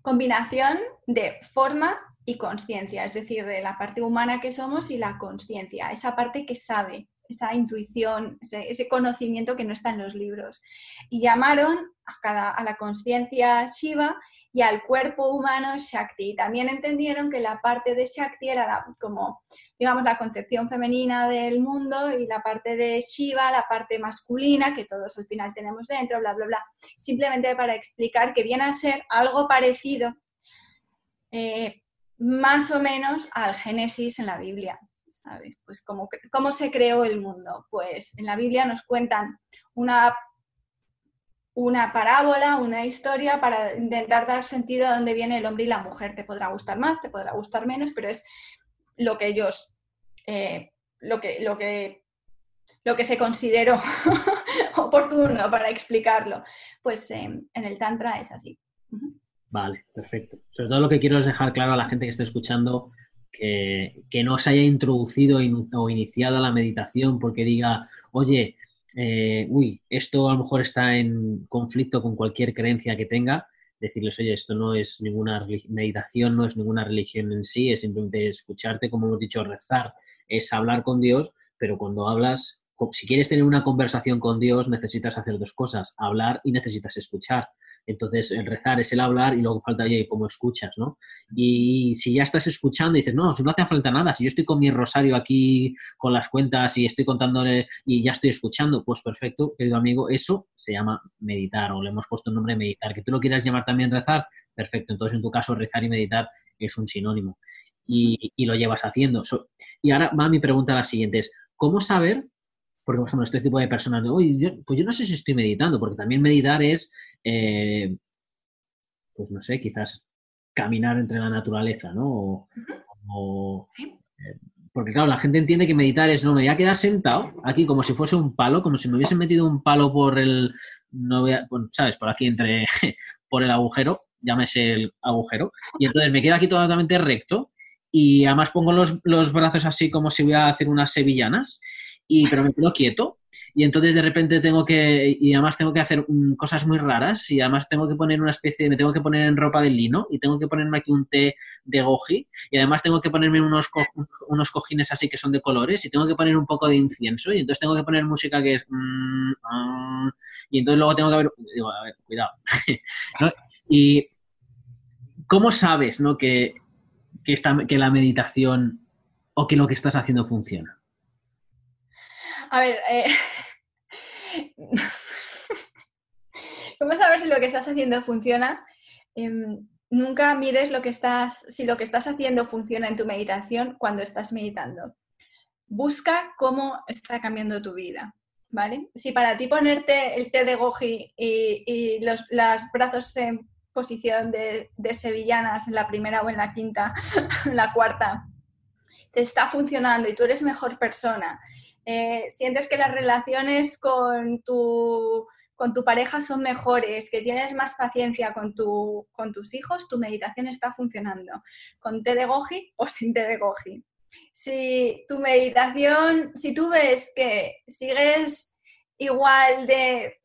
combinación de forma y conciencia, es decir, de la parte humana que somos y la conciencia, esa parte que sabe, esa intuición, ese, conocimiento que no está en los libros. Y llamaron a, cada, a la conciencia Shiva y al cuerpo humano Shakti. También entendieron que la parte de Shakti era como digamos, la concepción femenina del mundo y la parte de Shiva, la parte masculina, que todos al final tenemos dentro, bla, bla, bla. Simplemente para explicar que viene a ser algo parecido, eh, más o menos al Génesis en la Biblia. ¿sabes? Pues cómo, cómo se creó el mundo. Pues en la Biblia nos cuentan una una parábola, una historia para intentar dar sentido a dónde viene el hombre y la mujer. Te podrá gustar más, te podrá gustar menos, pero es lo que ellos, eh, lo, que, lo, que, lo que se consideró oportuno para explicarlo. Pues em, en el Tantra es así. Vale, perfecto. Sobre todo lo que quiero es dejar claro a la gente que esté escuchando que, no se haya introducido o iniciado la meditación porque diga, oye, eh, uy, esto a lo mejor está en conflicto con cualquier creencia que tenga, decirles, oye, esto no es ninguna meditación, no es ninguna religión en sí, es simplemente escucharte, como hemos dicho, rezar, es hablar con Dios, pero cuando hablas, si quieres tener una conversación con Dios, necesitas hacer dos cosas, hablar y necesitas escuchar. Entonces, el rezar es el hablar y luego falta, oye, cómo escuchas, ¿no? Y si ya estás escuchando y dices, no, no hace falta nada, si yo estoy con mi rosario aquí con las cuentas y estoy contándole y ya estoy escuchando, pues perfecto, querido amigo, eso se llama meditar o le hemos puesto el nombre de meditar. Que tú lo quieras llamar también rezar, perfecto. Entonces, en tu caso, rezar y meditar es un sinónimo y, lo llevas haciendo. y ahora va mi pregunta la siguiente, es, ¿cómo saber porque, por ejemplo, este tipo de personas, pues yo no sé si estoy meditando, porque también meditar es, eh, pues no sé, quizás caminar entre la naturaleza, ¿no? Eh, porque, claro, la gente entiende que meditar es, no, me voy a quedar sentado aquí como si fuese un palo, como si me hubiesen metido un palo por el, no voy ¿sabes? Por aquí entre, por el agujero, llámese el agujero, y entonces me quedo aquí totalmente recto y además pongo los, los brazos así como si voy a hacer unas sevillanas y, pero me quedo quieto. Y entonces de repente tengo que, y además tengo que hacer cosas muy raras y además tengo que poner una especie me tengo que poner en ropa de lino y tengo que ponerme aquí un té de goji y además tengo que ponerme unos, unos cojines así que son de colores y tengo que poner un poco de incienso y entonces tengo que poner música que es... Mm, y entonces luego tengo que ver, digo, a ver, cuidado. Y ¿cómo sabes ¿no? que, que la meditación o que lo que estás haciendo funciona? A ver, eh... ¿cómo saber si lo que estás haciendo funciona? Em, nunca mires lo que estás, si lo que estás haciendo funciona en tu meditación cuando estás meditando. Busca cómo está cambiando tu vida, ¿vale? Si para ti ponerte el té de goji y, los brazos en posición de, de, sevillanas en la primera o en la quinta, en la cuarta, te está funcionando y tú eres mejor persona eh, sientes que las relaciones con tu, con tu pareja son mejores, que tienes más paciencia con, tu, con tus hijos, tu meditación está funcionando, con té de goji o sin té de goji. Si tu meditación, si tú ves que sigues igual de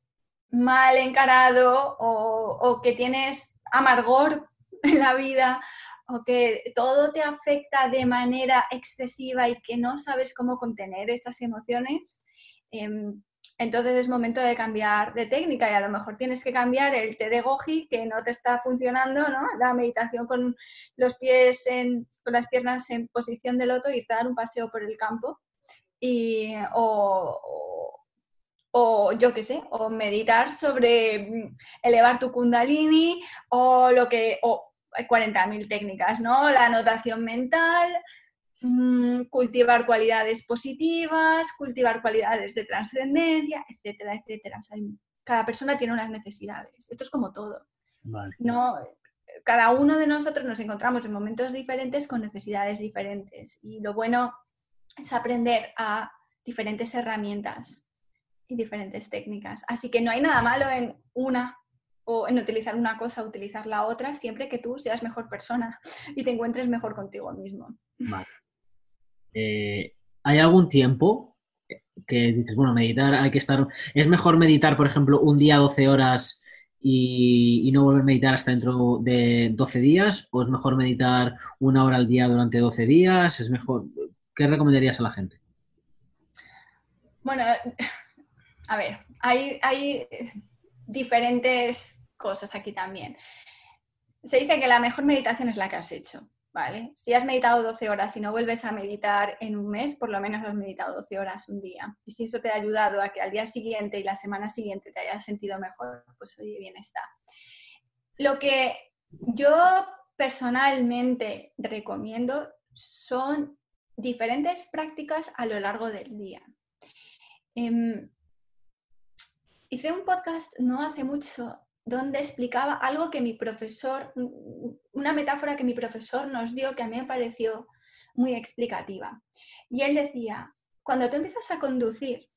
mal encarado o, o que tienes amargor en la vida o que todo te afecta de manera excesiva y que no sabes cómo contener esas emociones, em, entonces es momento de cambiar de técnica y a lo mejor tienes que cambiar el té de goji que no te está funcionando, ¿no? La meditación con los pies en, con las piernas en posición de loto, irte a dar un paseo por el campo y, o, o yo qué sé, o meditar sobre mm, elevar tu kundalini o lo que hay 40.000 técnicas, ¿no? La anotación mental, mm, cultivar cualidades positivas, cultivar cualidades de trascendencia, etcétera, etcétera. cada persona tiene unas necesidades. Esto es como todo. No, cada uno de nosotros nos encontramos en momentos diferentes con necesidades diferentes y lo bueno es aprender a diferentes herramientas y diferentes técnicas. Así que no hay nada malo en una o en utilizar una cosa, utilizar la otra, siempre que tú seas mejor persona y te encuentres mejor contigo mismo. Vale. Eh, ¿Hay algún tiempo que dices, bueno, meditar hay que estar... ¿Es mejor meditar, por ejemplo, un día 12 horas y, no volver a meditar hasta dentro de 12 días? ¿O es mejor meditar una hora al día durante 12 días? ¿Es mejor? ¿Qué recomendarías a la gente? Bueno, a ver, hay, hay diferentes cosas aquí también. Se dice que la mejor meditación es la que has hecho, ¿vale? Si has meditado 12 horas y no vuelves a meditar en un mes, por lo menos has meditado 12 horas un día. Y si eso te ha ayudado a que al día siguiente y la semana siguiente te hayas sentido mejor, pues oye, bien está. Lo que yo personalmente recomiendo son diferentes prácticas a lo largo del día. Em, hice un podcast no hace mucho donde explicaba algo que mi profesor, una metáfora que mi profesor nos dio que a mí me pareció muy explicativa. Y él decía, cuando tú empiezas a conducir,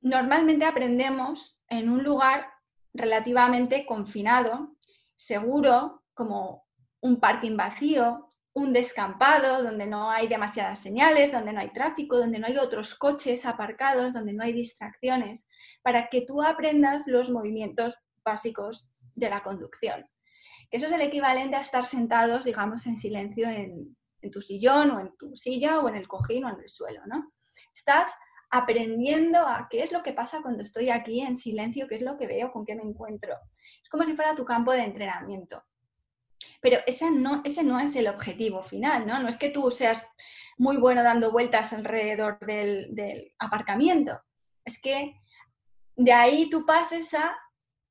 normalmente aprendemos en un lugar relativamente confinado seguro, como un parking vacío, un descampado donde no hay demasiadas señales, donde no hay tráfico, donde no hay otros coches aparcados, donde no hay distracciones, para que tú aprendas los movimientos básicos de la conducción. Eso es el equivalente a estar sentados, digamos, en silencio en, tu sillón o en tu silla o en el cojín o en el suelo, ¿no? Estás aprendiendo a qué es lo que pasa cuando estoy aquí en silencio, qué es lo que veo, con qué me encuentro. Es como si fuera tu campo de entrenamiento. Pero ese no, ese no es el objetivo final, ¿no? No es que tú seas muy bueno dando vueltas alrededor del, aparcamiento. Es que de ahí tú pases a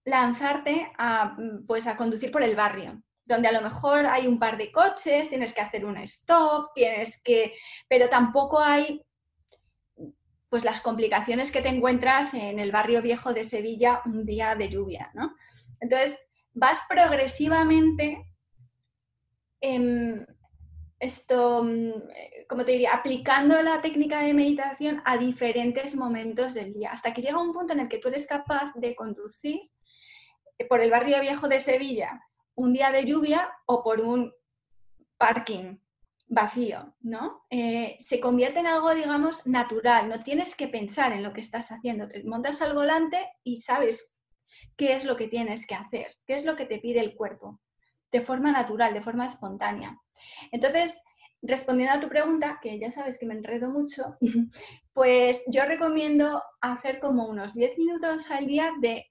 lanzarte a, pues, a conducir por el barrio, donde a lo mejor hay un par de coches, tienes que hacer un stop, tienes que, pero tampoco hay pues las complicaciones que te encuentras en el barrio viejo de Sevilla un día de lluvia, ¿no? Entonces, vas progresivamente em, esto, mm, como te diría, aplicando la técnica de meditación a diferentes momentos del día, hasta que llega un punto en el que tú eres capaz de conducir por el barrio viejo de Sevilla un día de lluvia o por un parking vacío, ¿no? Eh, se convierte en algo, digamos, natural, no tienes que pensar en lo que estás haciendo, te montas al volante y sabes qué es lo que tienes que hacer, qué es lo que te pide el cuerpo, de forma natural, de forma espontánea. Entonces, respondiendo a tu pregunta, que ya sabes que me enredo mucho, pues yo recomiendo hacer como unos 10 minutos al día de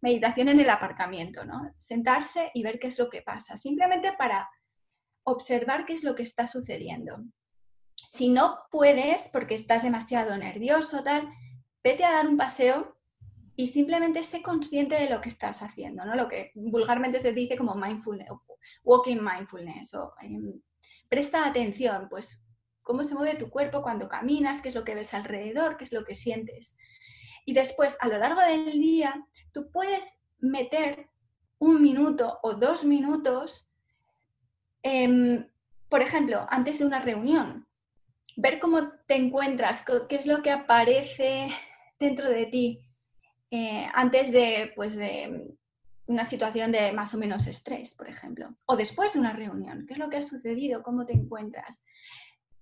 meditación en el aparcamiento, ¿no? Sentarse y ver qué es lo que pasa, simplemente para observar qué es lo que está sucediendo. Si no puedes, porque estás demasiado nervioso, tal, vete a dar un paseo y simplemente sé consciente de lo que estás haciendo, ¿no? Lo que vulgarmente se dice como mindfulness, walking mindfulness, o em, presta atención, pues cómo se mueve tu cuerpo cuando caminas, qué es lo que ves alrededor, qué es lo que sientes. Y después, a lo largo del día, tú puedes meter un minuto o dos minutos, por ejemplo, antes de una reunión, ver cómo te encuentras, qué es lo que aparece dentro de ti eh, antes de, pues de una situación de más o menos estrés, por ejemplo, o después de una reunión, qué es lo que ha sucedido, cómo te encuentras.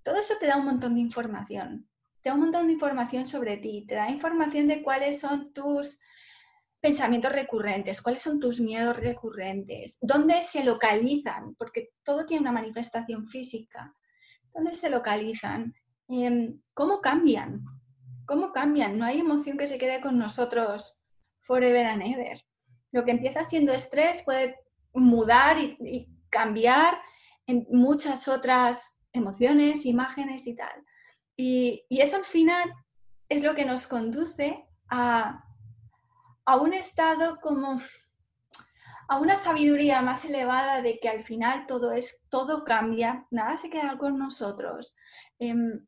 Todo eso te da un montón de información. Te da un montón de información sobre ti, te da información de cuáles son tus pensamientos recurrentes, cuáles son tus miedos recurrentes, dónde se localizan, porque todo tiene una manifestación física, dónde se localizan, em, cómo cambian, cómo cambian. No hay emoción que se quede con nosotros forever and ever. Lo que empieza siendo estrés puede mudar y, y cambiar en muchas otras emociones, imágenes y tal. Y, eso al final es lo que nos conduce a, un estado como a una sabiduría más elevada de que al final todo es todo cambia, nada se queda con nosotros. Em,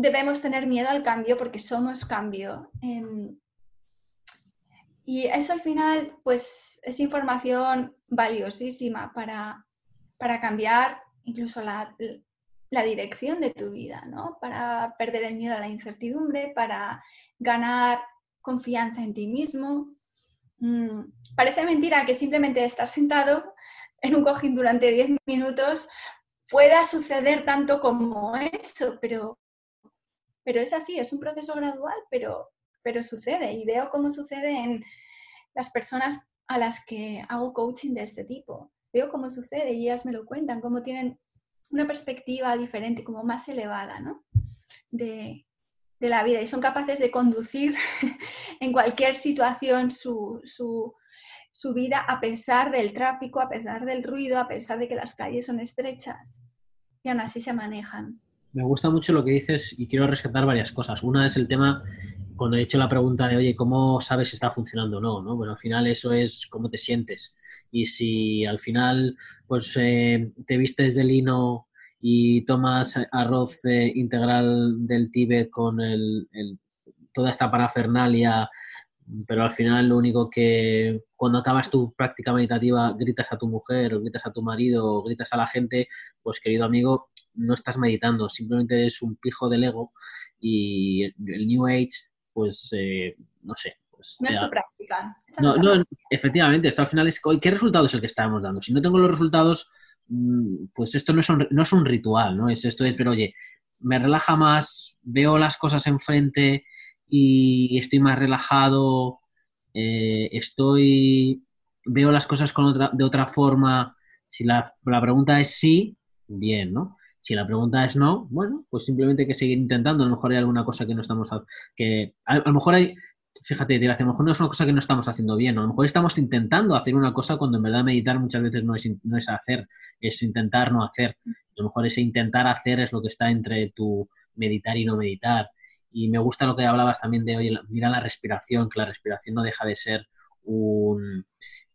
debemos tener miedo al cambio porque somos cambio. Em, y eso al final, pues, es información valiosísima para, para cambiar incluso la, la dirección de tu vida, ¿no? Para perder el miedo a la incertidumbre, para ganar confianza en ti mismo. Mm, parece mentira que simplemente estar sentado en un cojín durante 10 minutos pueda suceder tanto como eso, pero, pero es así, es un proceso gradual, pero, pero sucede y veo cómo sucede en las personas a las que hago coaching de este tipo. Veo cómo sucede y ellas me lo cuentan, cómo tienen una perspectiva diferente, como más elevada, ¿no? De, la vida y son capaces de conducir en cualquier situación su, vida a pesar del tráfico, a pesar del ruido, a pesar de que las calles son estrechas y aún así se manejan. Me gusta mucho lo que dices y quiero rescatar varias cosas. Una es el tema, cuando he hecho la pregunta de, oye, ¿cómo sabes si está funcionando o no? ¿no? Bueno, al final eso es cómo te sientes y si al final pues eh, te vistes de lino y tomas arroz eh, integral del Tíbet con el, toda esta parafernalia, pero al final lo único que cuando acabas tu práctica meditativa gritas a tu mujer, o gritas a tu marido, o gritas a la gente, pues querido amigo, no estás meditando, simplemente es un pijo del ego y el New Age, pues eh, no sé, pues, no es tu práctica no, no, efectivamente, esto al final es qué resultado es el que estamos dando. Si no tengo los resultados, mm, pues esto no es un, no es un ritual, ¿no? Es esto es, pero oye, me relaja más, veo las cosas enfrente y estoy más relajado, eh, estoy, veo las cosas con otra, de otra forma. Si la, la pregunta es sí, bien, ¿no? Si la pregunta es no, bueno, pues simplemente hay que seguir intentando. A lo mejor hay alguna cosa que no estamos, que a, lo mejor hay, fíjate, a lo mejor no es una cosa que no estamos haciendo bien, a lo mejor estamos intentando hacer una cosa cuando en verdad meditar muchas veces no es, no es hacer, es intentar no hacer. A lo mejor ese intentar hacer es lo que está entre tu meditar y no meditar. Y me gusta lo que hablabas también de, oye, mira la respiración, que la respiración no deja de ser un,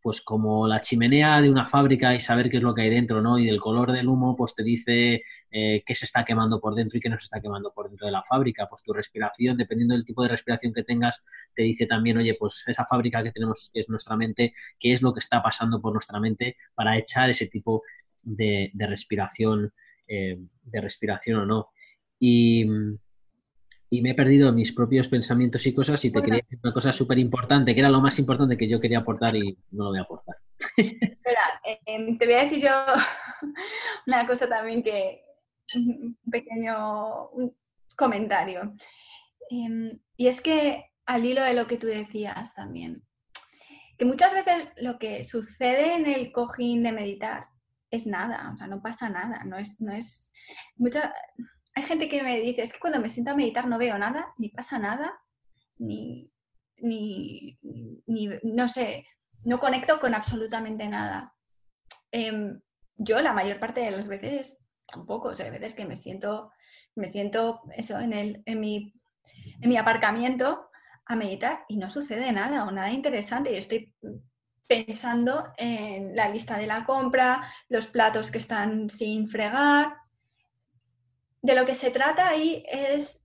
pues como la chimenea de una fábrica y saber qué es lo que hay dentro, ¿no? Y del color del humo, pues te dice eh, qué se está quemando por dentro y qué no se está quemando por dentro de la fábrica. Pues tu respiración, dependiendo del tipo de respiración que tengas, te dice también, oye, pues esa fábrica que tenemos, que es nuestra mente, qué es lo que está pasando por nuestra mente para echar ese tipo de, respiración, eh, de respiración o no. Y, y me he perdido mis propios pensamientos y cosas y te quería decir una cosa súper importante, que era lo más importante que yo quería aportar y no lo voy a aportar. Espera, em, te voy a decir yo una cosa también que, un pequeño comentario. Em, y es que al hilo de lo que tú decías también, que muchas veces lo que sucede en el cojín de meditar es nada, o sea, no pasa nada, no es, no es, mucha, hay gente que me dice, es que cuando me siento a meditar no veo nada, ni pasa nada, ni, ni, no sé, no conecto con absolutamente nada. Em, yo la mayor parte de las veces tampoco, o sea, hay veces que me siento, me siento eso en, el, en, mi, en mi aparcamiento a meditar y no sucede nada o nada interesante y estoy pensando en la lista de la compra, los platos que están sin fregar, de lo que se trata ahí es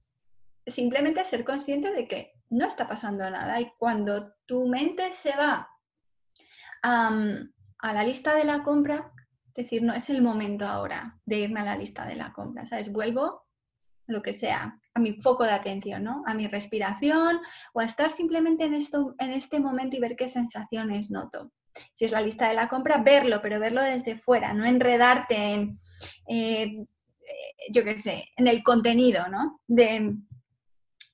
simplemente ser consciente de que no está pasando nada y cuando tu mente se va a la lista de la compra, decir, no es el momento ahora de irme a la lista de la compra, ¿sabes? Vuelvo lo que sea, a mi foco de atención, ¿no? A mi respiración o a estar simplemente en, esto, en este momento y ver qué sensaciones noto. Si es la lista de la compra, verlo, pero verlo desde fuera, no enredarte en eh, yo qué sé, en el contenido, ¿no? De,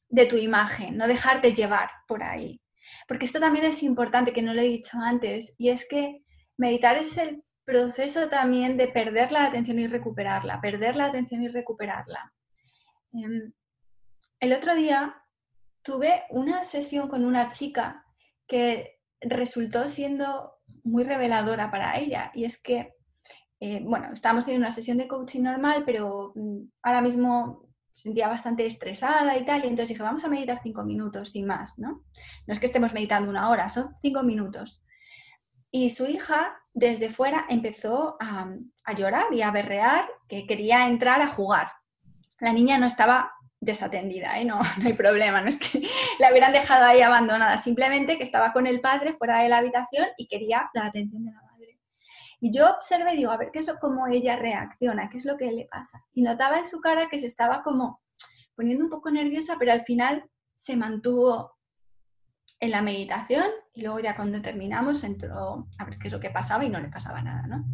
de tu imagen, no dejarte llevar por ahí. Porque esto también es importante, que no lo he dicho antes, y es que meditar es el proceso también de perder la atención y recuperarla, perder la atención y recuperarla. Em, el otro día tuve una sesión con una chica que resultó siendo muy reveladora para ella, y es que eh, bueno, estábamos teniendo una sesión de coaching normal, pero mm, ahora mismo sentía bastante estresada y tal, y entonces dije, vamos a meditar cinco minutos, sin más, ¿no? No es que estemos meditando una hora, son cinco minutos. Y su hija, desde fuera, empezó a, llorar y a berrear que quería entrar a jugar. La niña no estaba desatendida, ¿eh? no, no hay problema, no es que la hubieran dejado ahí abandonada, simplemente que estaba con el padre fuera de la habitación y quería la atención de la y yo observé y digo, a ver, ¿qué es lo, cómo ella reacciona? ¿Qué es lo que le pasa? Y notaba en su cara que se estaba como poniendo un poco nerviosa, pero al final se mantuvo en la meditación y luego ya cuando terminamos entró a ver qué es lo que pasaba y no le pasaba nada, ¿no?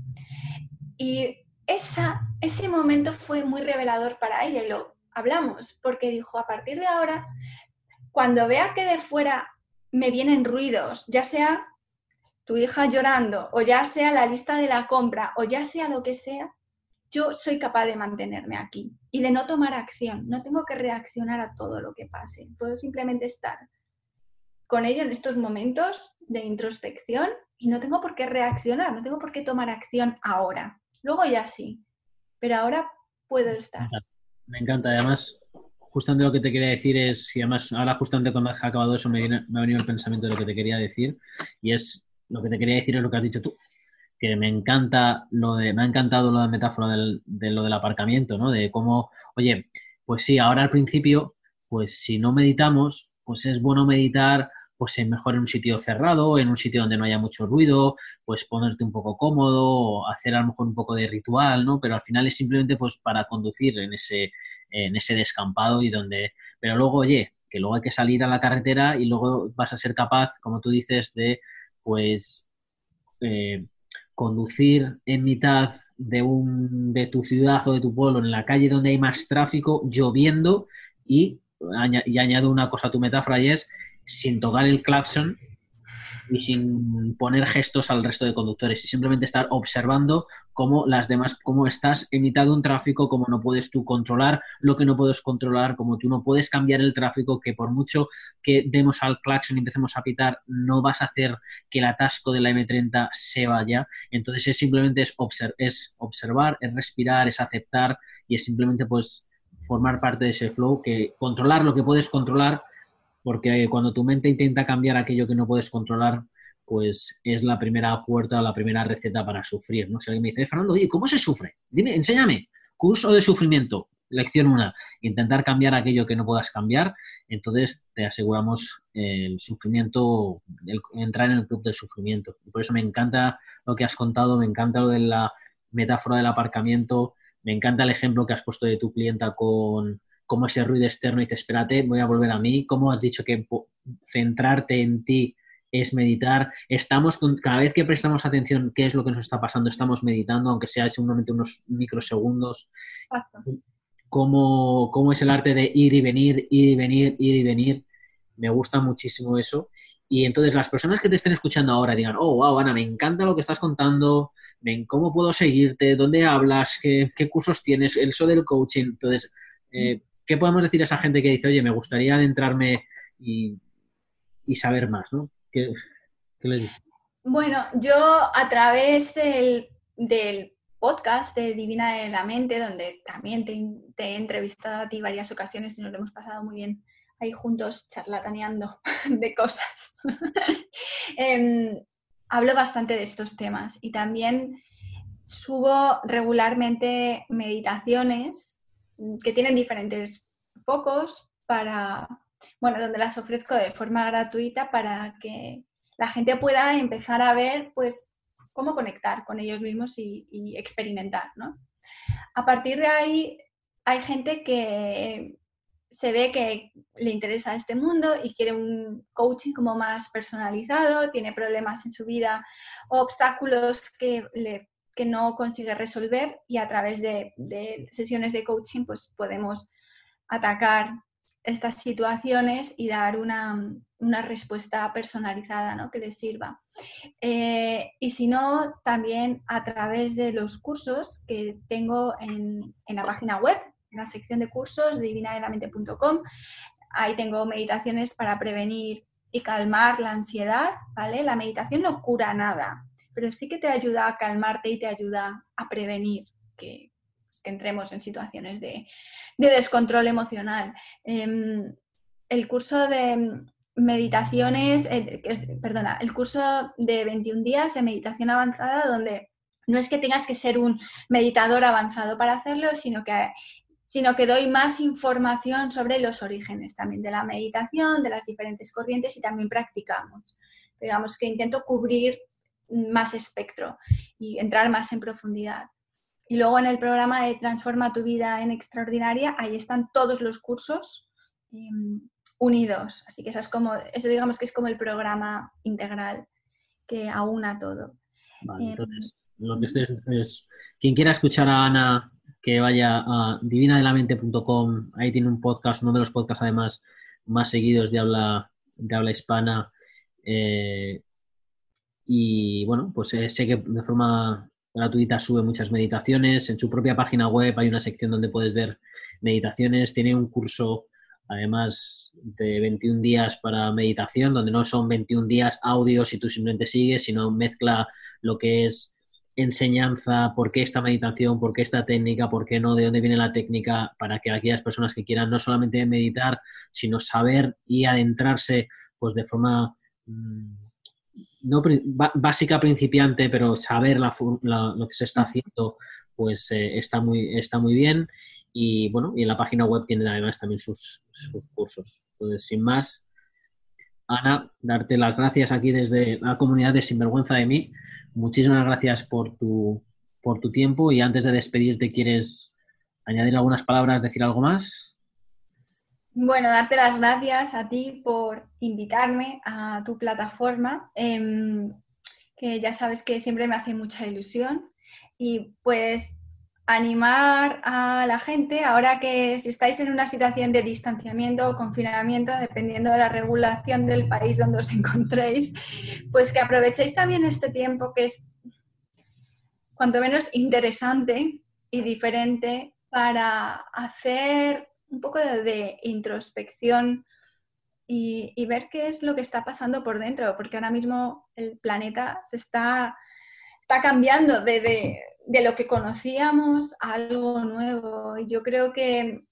Y esa, ese momento fue muy revelador para ella y lo hablamos, porque dijo, a partir de ahora, cuando vea que de fuera me vienen ruidos, ya sea hija llorando, o ya sea la lista de la compra, o ya sea lo que sea, yo soy capaz de mantenerme aquí y de no tomar acción. No tengo que reaccionar a todo lo que pase. Puedo simplemente estar con ello en estos momentos de introspección y no tengo por qué reaccionar, no tengo por qué tomar acción ahora. Luego ya sí, pero ahora puedo estar. Me encanta, además, justamente lo que te quería decir es, y además ahora justamente cuando has acabado eso me, me ha venido el pensamiento de lo que te quería decir, y es lo que te quería decir es lo que has dicho tú, que me encanta lo de, me ha encantado lo de metáfora de lo del aparcamiento, ¿no? De cómo, oye, pues sí, ahora al principio, pues si no meditamos, pues es bueno meditar pues mejor en un sitio cerrado, en un sitio donde no haya mucho ruido, pues ponerte un poco cómodo, hacer a lo mejor un poco de ritual, ¿no? Pero al final es simplemente pues para conducir en ese, en ese descampado y donde... Pero luego, oye, que luego hay que salir a la carretera y luego vas a ser capaz, como tú dices, de pues eh, conducir en mitad de, un, de tu ciudad o de tu pueblo en la calle donde hay más tráfico, lloviendo y, y añado una cosa a tu metáfora y es sin tocar el claxon y sin poner gestos al resto de conductores y simplemente estar observando cómo las demás, cómo estás en mitad un tráfico, cómo no puedes tú controlar lo que no puedes controlar, cómo tú no puedes cambiar el tráfico, que por mucho que demos al claxon y empecemos a pitar, no vas a hacer que el atasco de la M30 se vaya. Entonces es simplemente es, es observar, es respirar, es aceptar y es simplemente pues formar parte de ese flow, que controlar lo que puedes controlar porque cuando tu mente intenta cambiar aquello que no puedes controlar, pues es la primera puerta, la primera receta para sufrir, ¿no? Si alguien me dice, Fernando, oye, ¿cómo se sufre? Dime, enséñame. Curso de sufrimiento, lección una, intentar cambiar aquello que no puedas cambiar, entonces te aseguramos el sufrimiento, entrar en el club del sufrimiento. Por eso me encanta lo que has contado, me encanta lo de la metáfora del aparcamiento, me encanta el ejemplo que has puesto de tu clienta con, como ese ruido externo y dices, espérate, voy a volver a mí, como has dicho que centrarte en ti es meditar, estamos, cada vez que prestamos atención qué es lo que nos está pasando, estamos meditando, aunque sea seguramente unos microsegundos, cómo, cómo es el arte de ir y venir, ir y venir, ir y venir, me gusta muchísimo eso. Y entonces las personas que te estén escuchando ahora digan, oh, wow, Ana, me encanta lo que estás contando, ¿cómo puedo seguirte? ¿Dónde hablas? ¿Qué, qué cursos tienes? El show del coaching. Entonces, eh, ¿qué podemos decir a esa gente que dice, oye, me gustaría adentrarme y, saber más, ¿no? ¿Qué, le Bueno, yo a través del, podcast de Divina de la Mente, donde también te, he entrevistado a ti varias ocasiones y nos lo hemos pasado muy bien ahí juntos charlataneando de cosas. Em, hablo bastante de estos temas y también subo regularmente meditaciones que tienen diferentes focos para, bueno, donde las ofrezco de forma gratuita para que la gente pueda empezar a ver, pues, cómo conectar con ellos mismos y, experimentar, ¿no? A partir de ahí, hay gente que se ve que le interesa este mundo y quiere un coaching como más personalizado, tiene problemas en su vida, obstáculos que le que no consigue resolver y a través de, sesiones de coaching pues podemos atacar estas situaciones y dar una, respuesta personalizada ¿no? que les sirva. Eh, y si no, también a través de los cursos que tengo en, la página web, en la sección de cursos de divinadelamente.com. Ahí tengo meditaciones para prevenir y calmar la ansiedad, ¿vale? La meditación no cura nada, pero sí que te ayuda a calmarte y te ayuda a prevenir que, pues, entremos en situaciones de, descontrol emocional. Em, el curso de meditaciones, perdona, el curso de 21 días de meditación avanzada donde no es que tengas que ser un meditador avanzado para hacerlo, sino que, sino que doy más información sobre los orígenes también de la meditación, de las diferentes corrientes y también practicamos. Digamos que intento cubrir más espectro y entrar más en profundidad. Y luego en el programa de Transforma tu vida en extraordinaria, ahí están todos los cursos em, unidos. Así que eso es como, eso digamos que es como el programa integral que aúna todo. Em, entonces, lo que es, quien quiera escuchar a Ana, que vaya a divinadelamente.com, ahí tiene un podcast, uno de los podcasts además más seguidos de habla, de habla hispana. Eh, y bueno, pues eh, sé que de forma gratuita sube muchas meditaciones. En su propia página web hay una sección donde puedes ver meditaciones. Tiene un curso, además, de 21 días para meditación, donde no son 21 días audios y tú simplemente sigues, sino mezcla lo que es enseñanza, por qué esta meditación, por qué esta técnica, por qué no, de dónde viene la técnica, para que aquellas personas que quieran no solamente meditar, sino saber y adentrarse pues de forma mm, no básica principiante, pero saber lo que se está haciendo, pues eh, está, muy, está muy bien. Y bueno, y en la página web tienen además también sus, cursos. Entonces, sin más, Ana, darte las gracias aquí desde la comunidad de Sinvergüenza de mí. Muchísimas gracias por tu, por tu tiempo y antes de despedirte, ¿quieres añadir algunas palabras, decir algo más? Bueno, darte las gracias a ti por invitarme a tu plataforma, em, que ya sabes que siempre me hace mucha ilusión. Y pues animar a la gente, ahora que si estáis en una situación de distanciamiento o confinamiento, dependiendo de la regulación del país donde os encontréis, pues que aprovechéis también este tiempo que es cuanto menos interesante y diferente para hacer un poco de, introspección y, ver qué es lo que está pasando por dentro, porque ahora mismo el planeta se está, está cambiando de, de lo que conocíamos a algo nuevo. Y yo creo que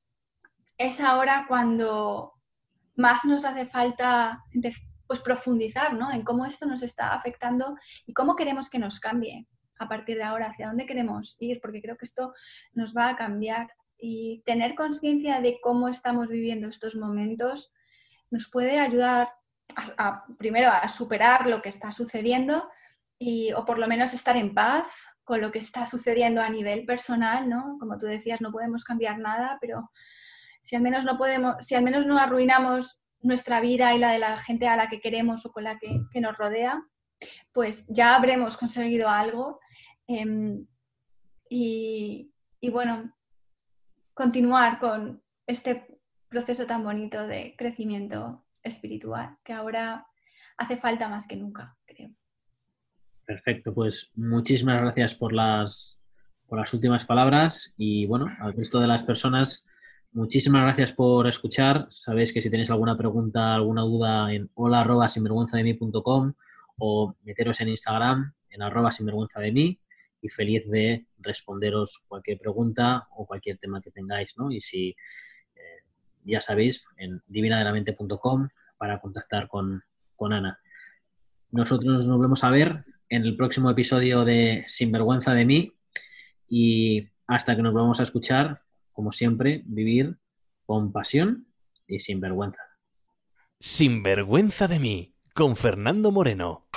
es ahora cuando más nos hace falta pues, profundizar ¿no? en cómo esto nos está afectando y cómo queremos que nos cambie a partir de ahora, hacia dónde queremos ir, porque creo que esto nos va a cambiar. Y tener conciencia de cómo estamos viviendo estos momentos nos puede ayudar a, primero a superar lo que está sucediendo y, o por lo menos estar en paz con lo que está sucediendo a nivel personal, ¿no? Como tú decías, no podemos cambiar nada, pero si al menos no podemos, si al menos no arruinamos nuestra vida y la de la gente a la que queremos o con la que, nos rodea, pues ya habremos conseguido algo. Em, y, y bueno, continuar con este proceso tan bonito de crecimiento espiritual que ahora hace falta más que nunca, creo. Perfecto, pues muchísimas gracias por las, por las últimas palabras y bueno, al resto de las personas, muchísimas gracias por escuchar. Sabéis que si tenéis alguna pregunta, alguna duda en hola arroba sinvergüenzademí.com o meteros en Instagram en arroba sinvergüenza de mí y feliz de responderos cualquier pregunta o cualquier tema que tengáis, ¿no? Y si eh, ya sabéis, en divinadelamente.com para contactar con, con Ana. Nosotros nos volvemos a ver en el próximo episodio de Sinvergüenza de mí y hasta que nos vamos a escuchar, como siempre, vivir con pasión y sin vergüenza. Sinvergüenza de mí, con Fernando Moreno.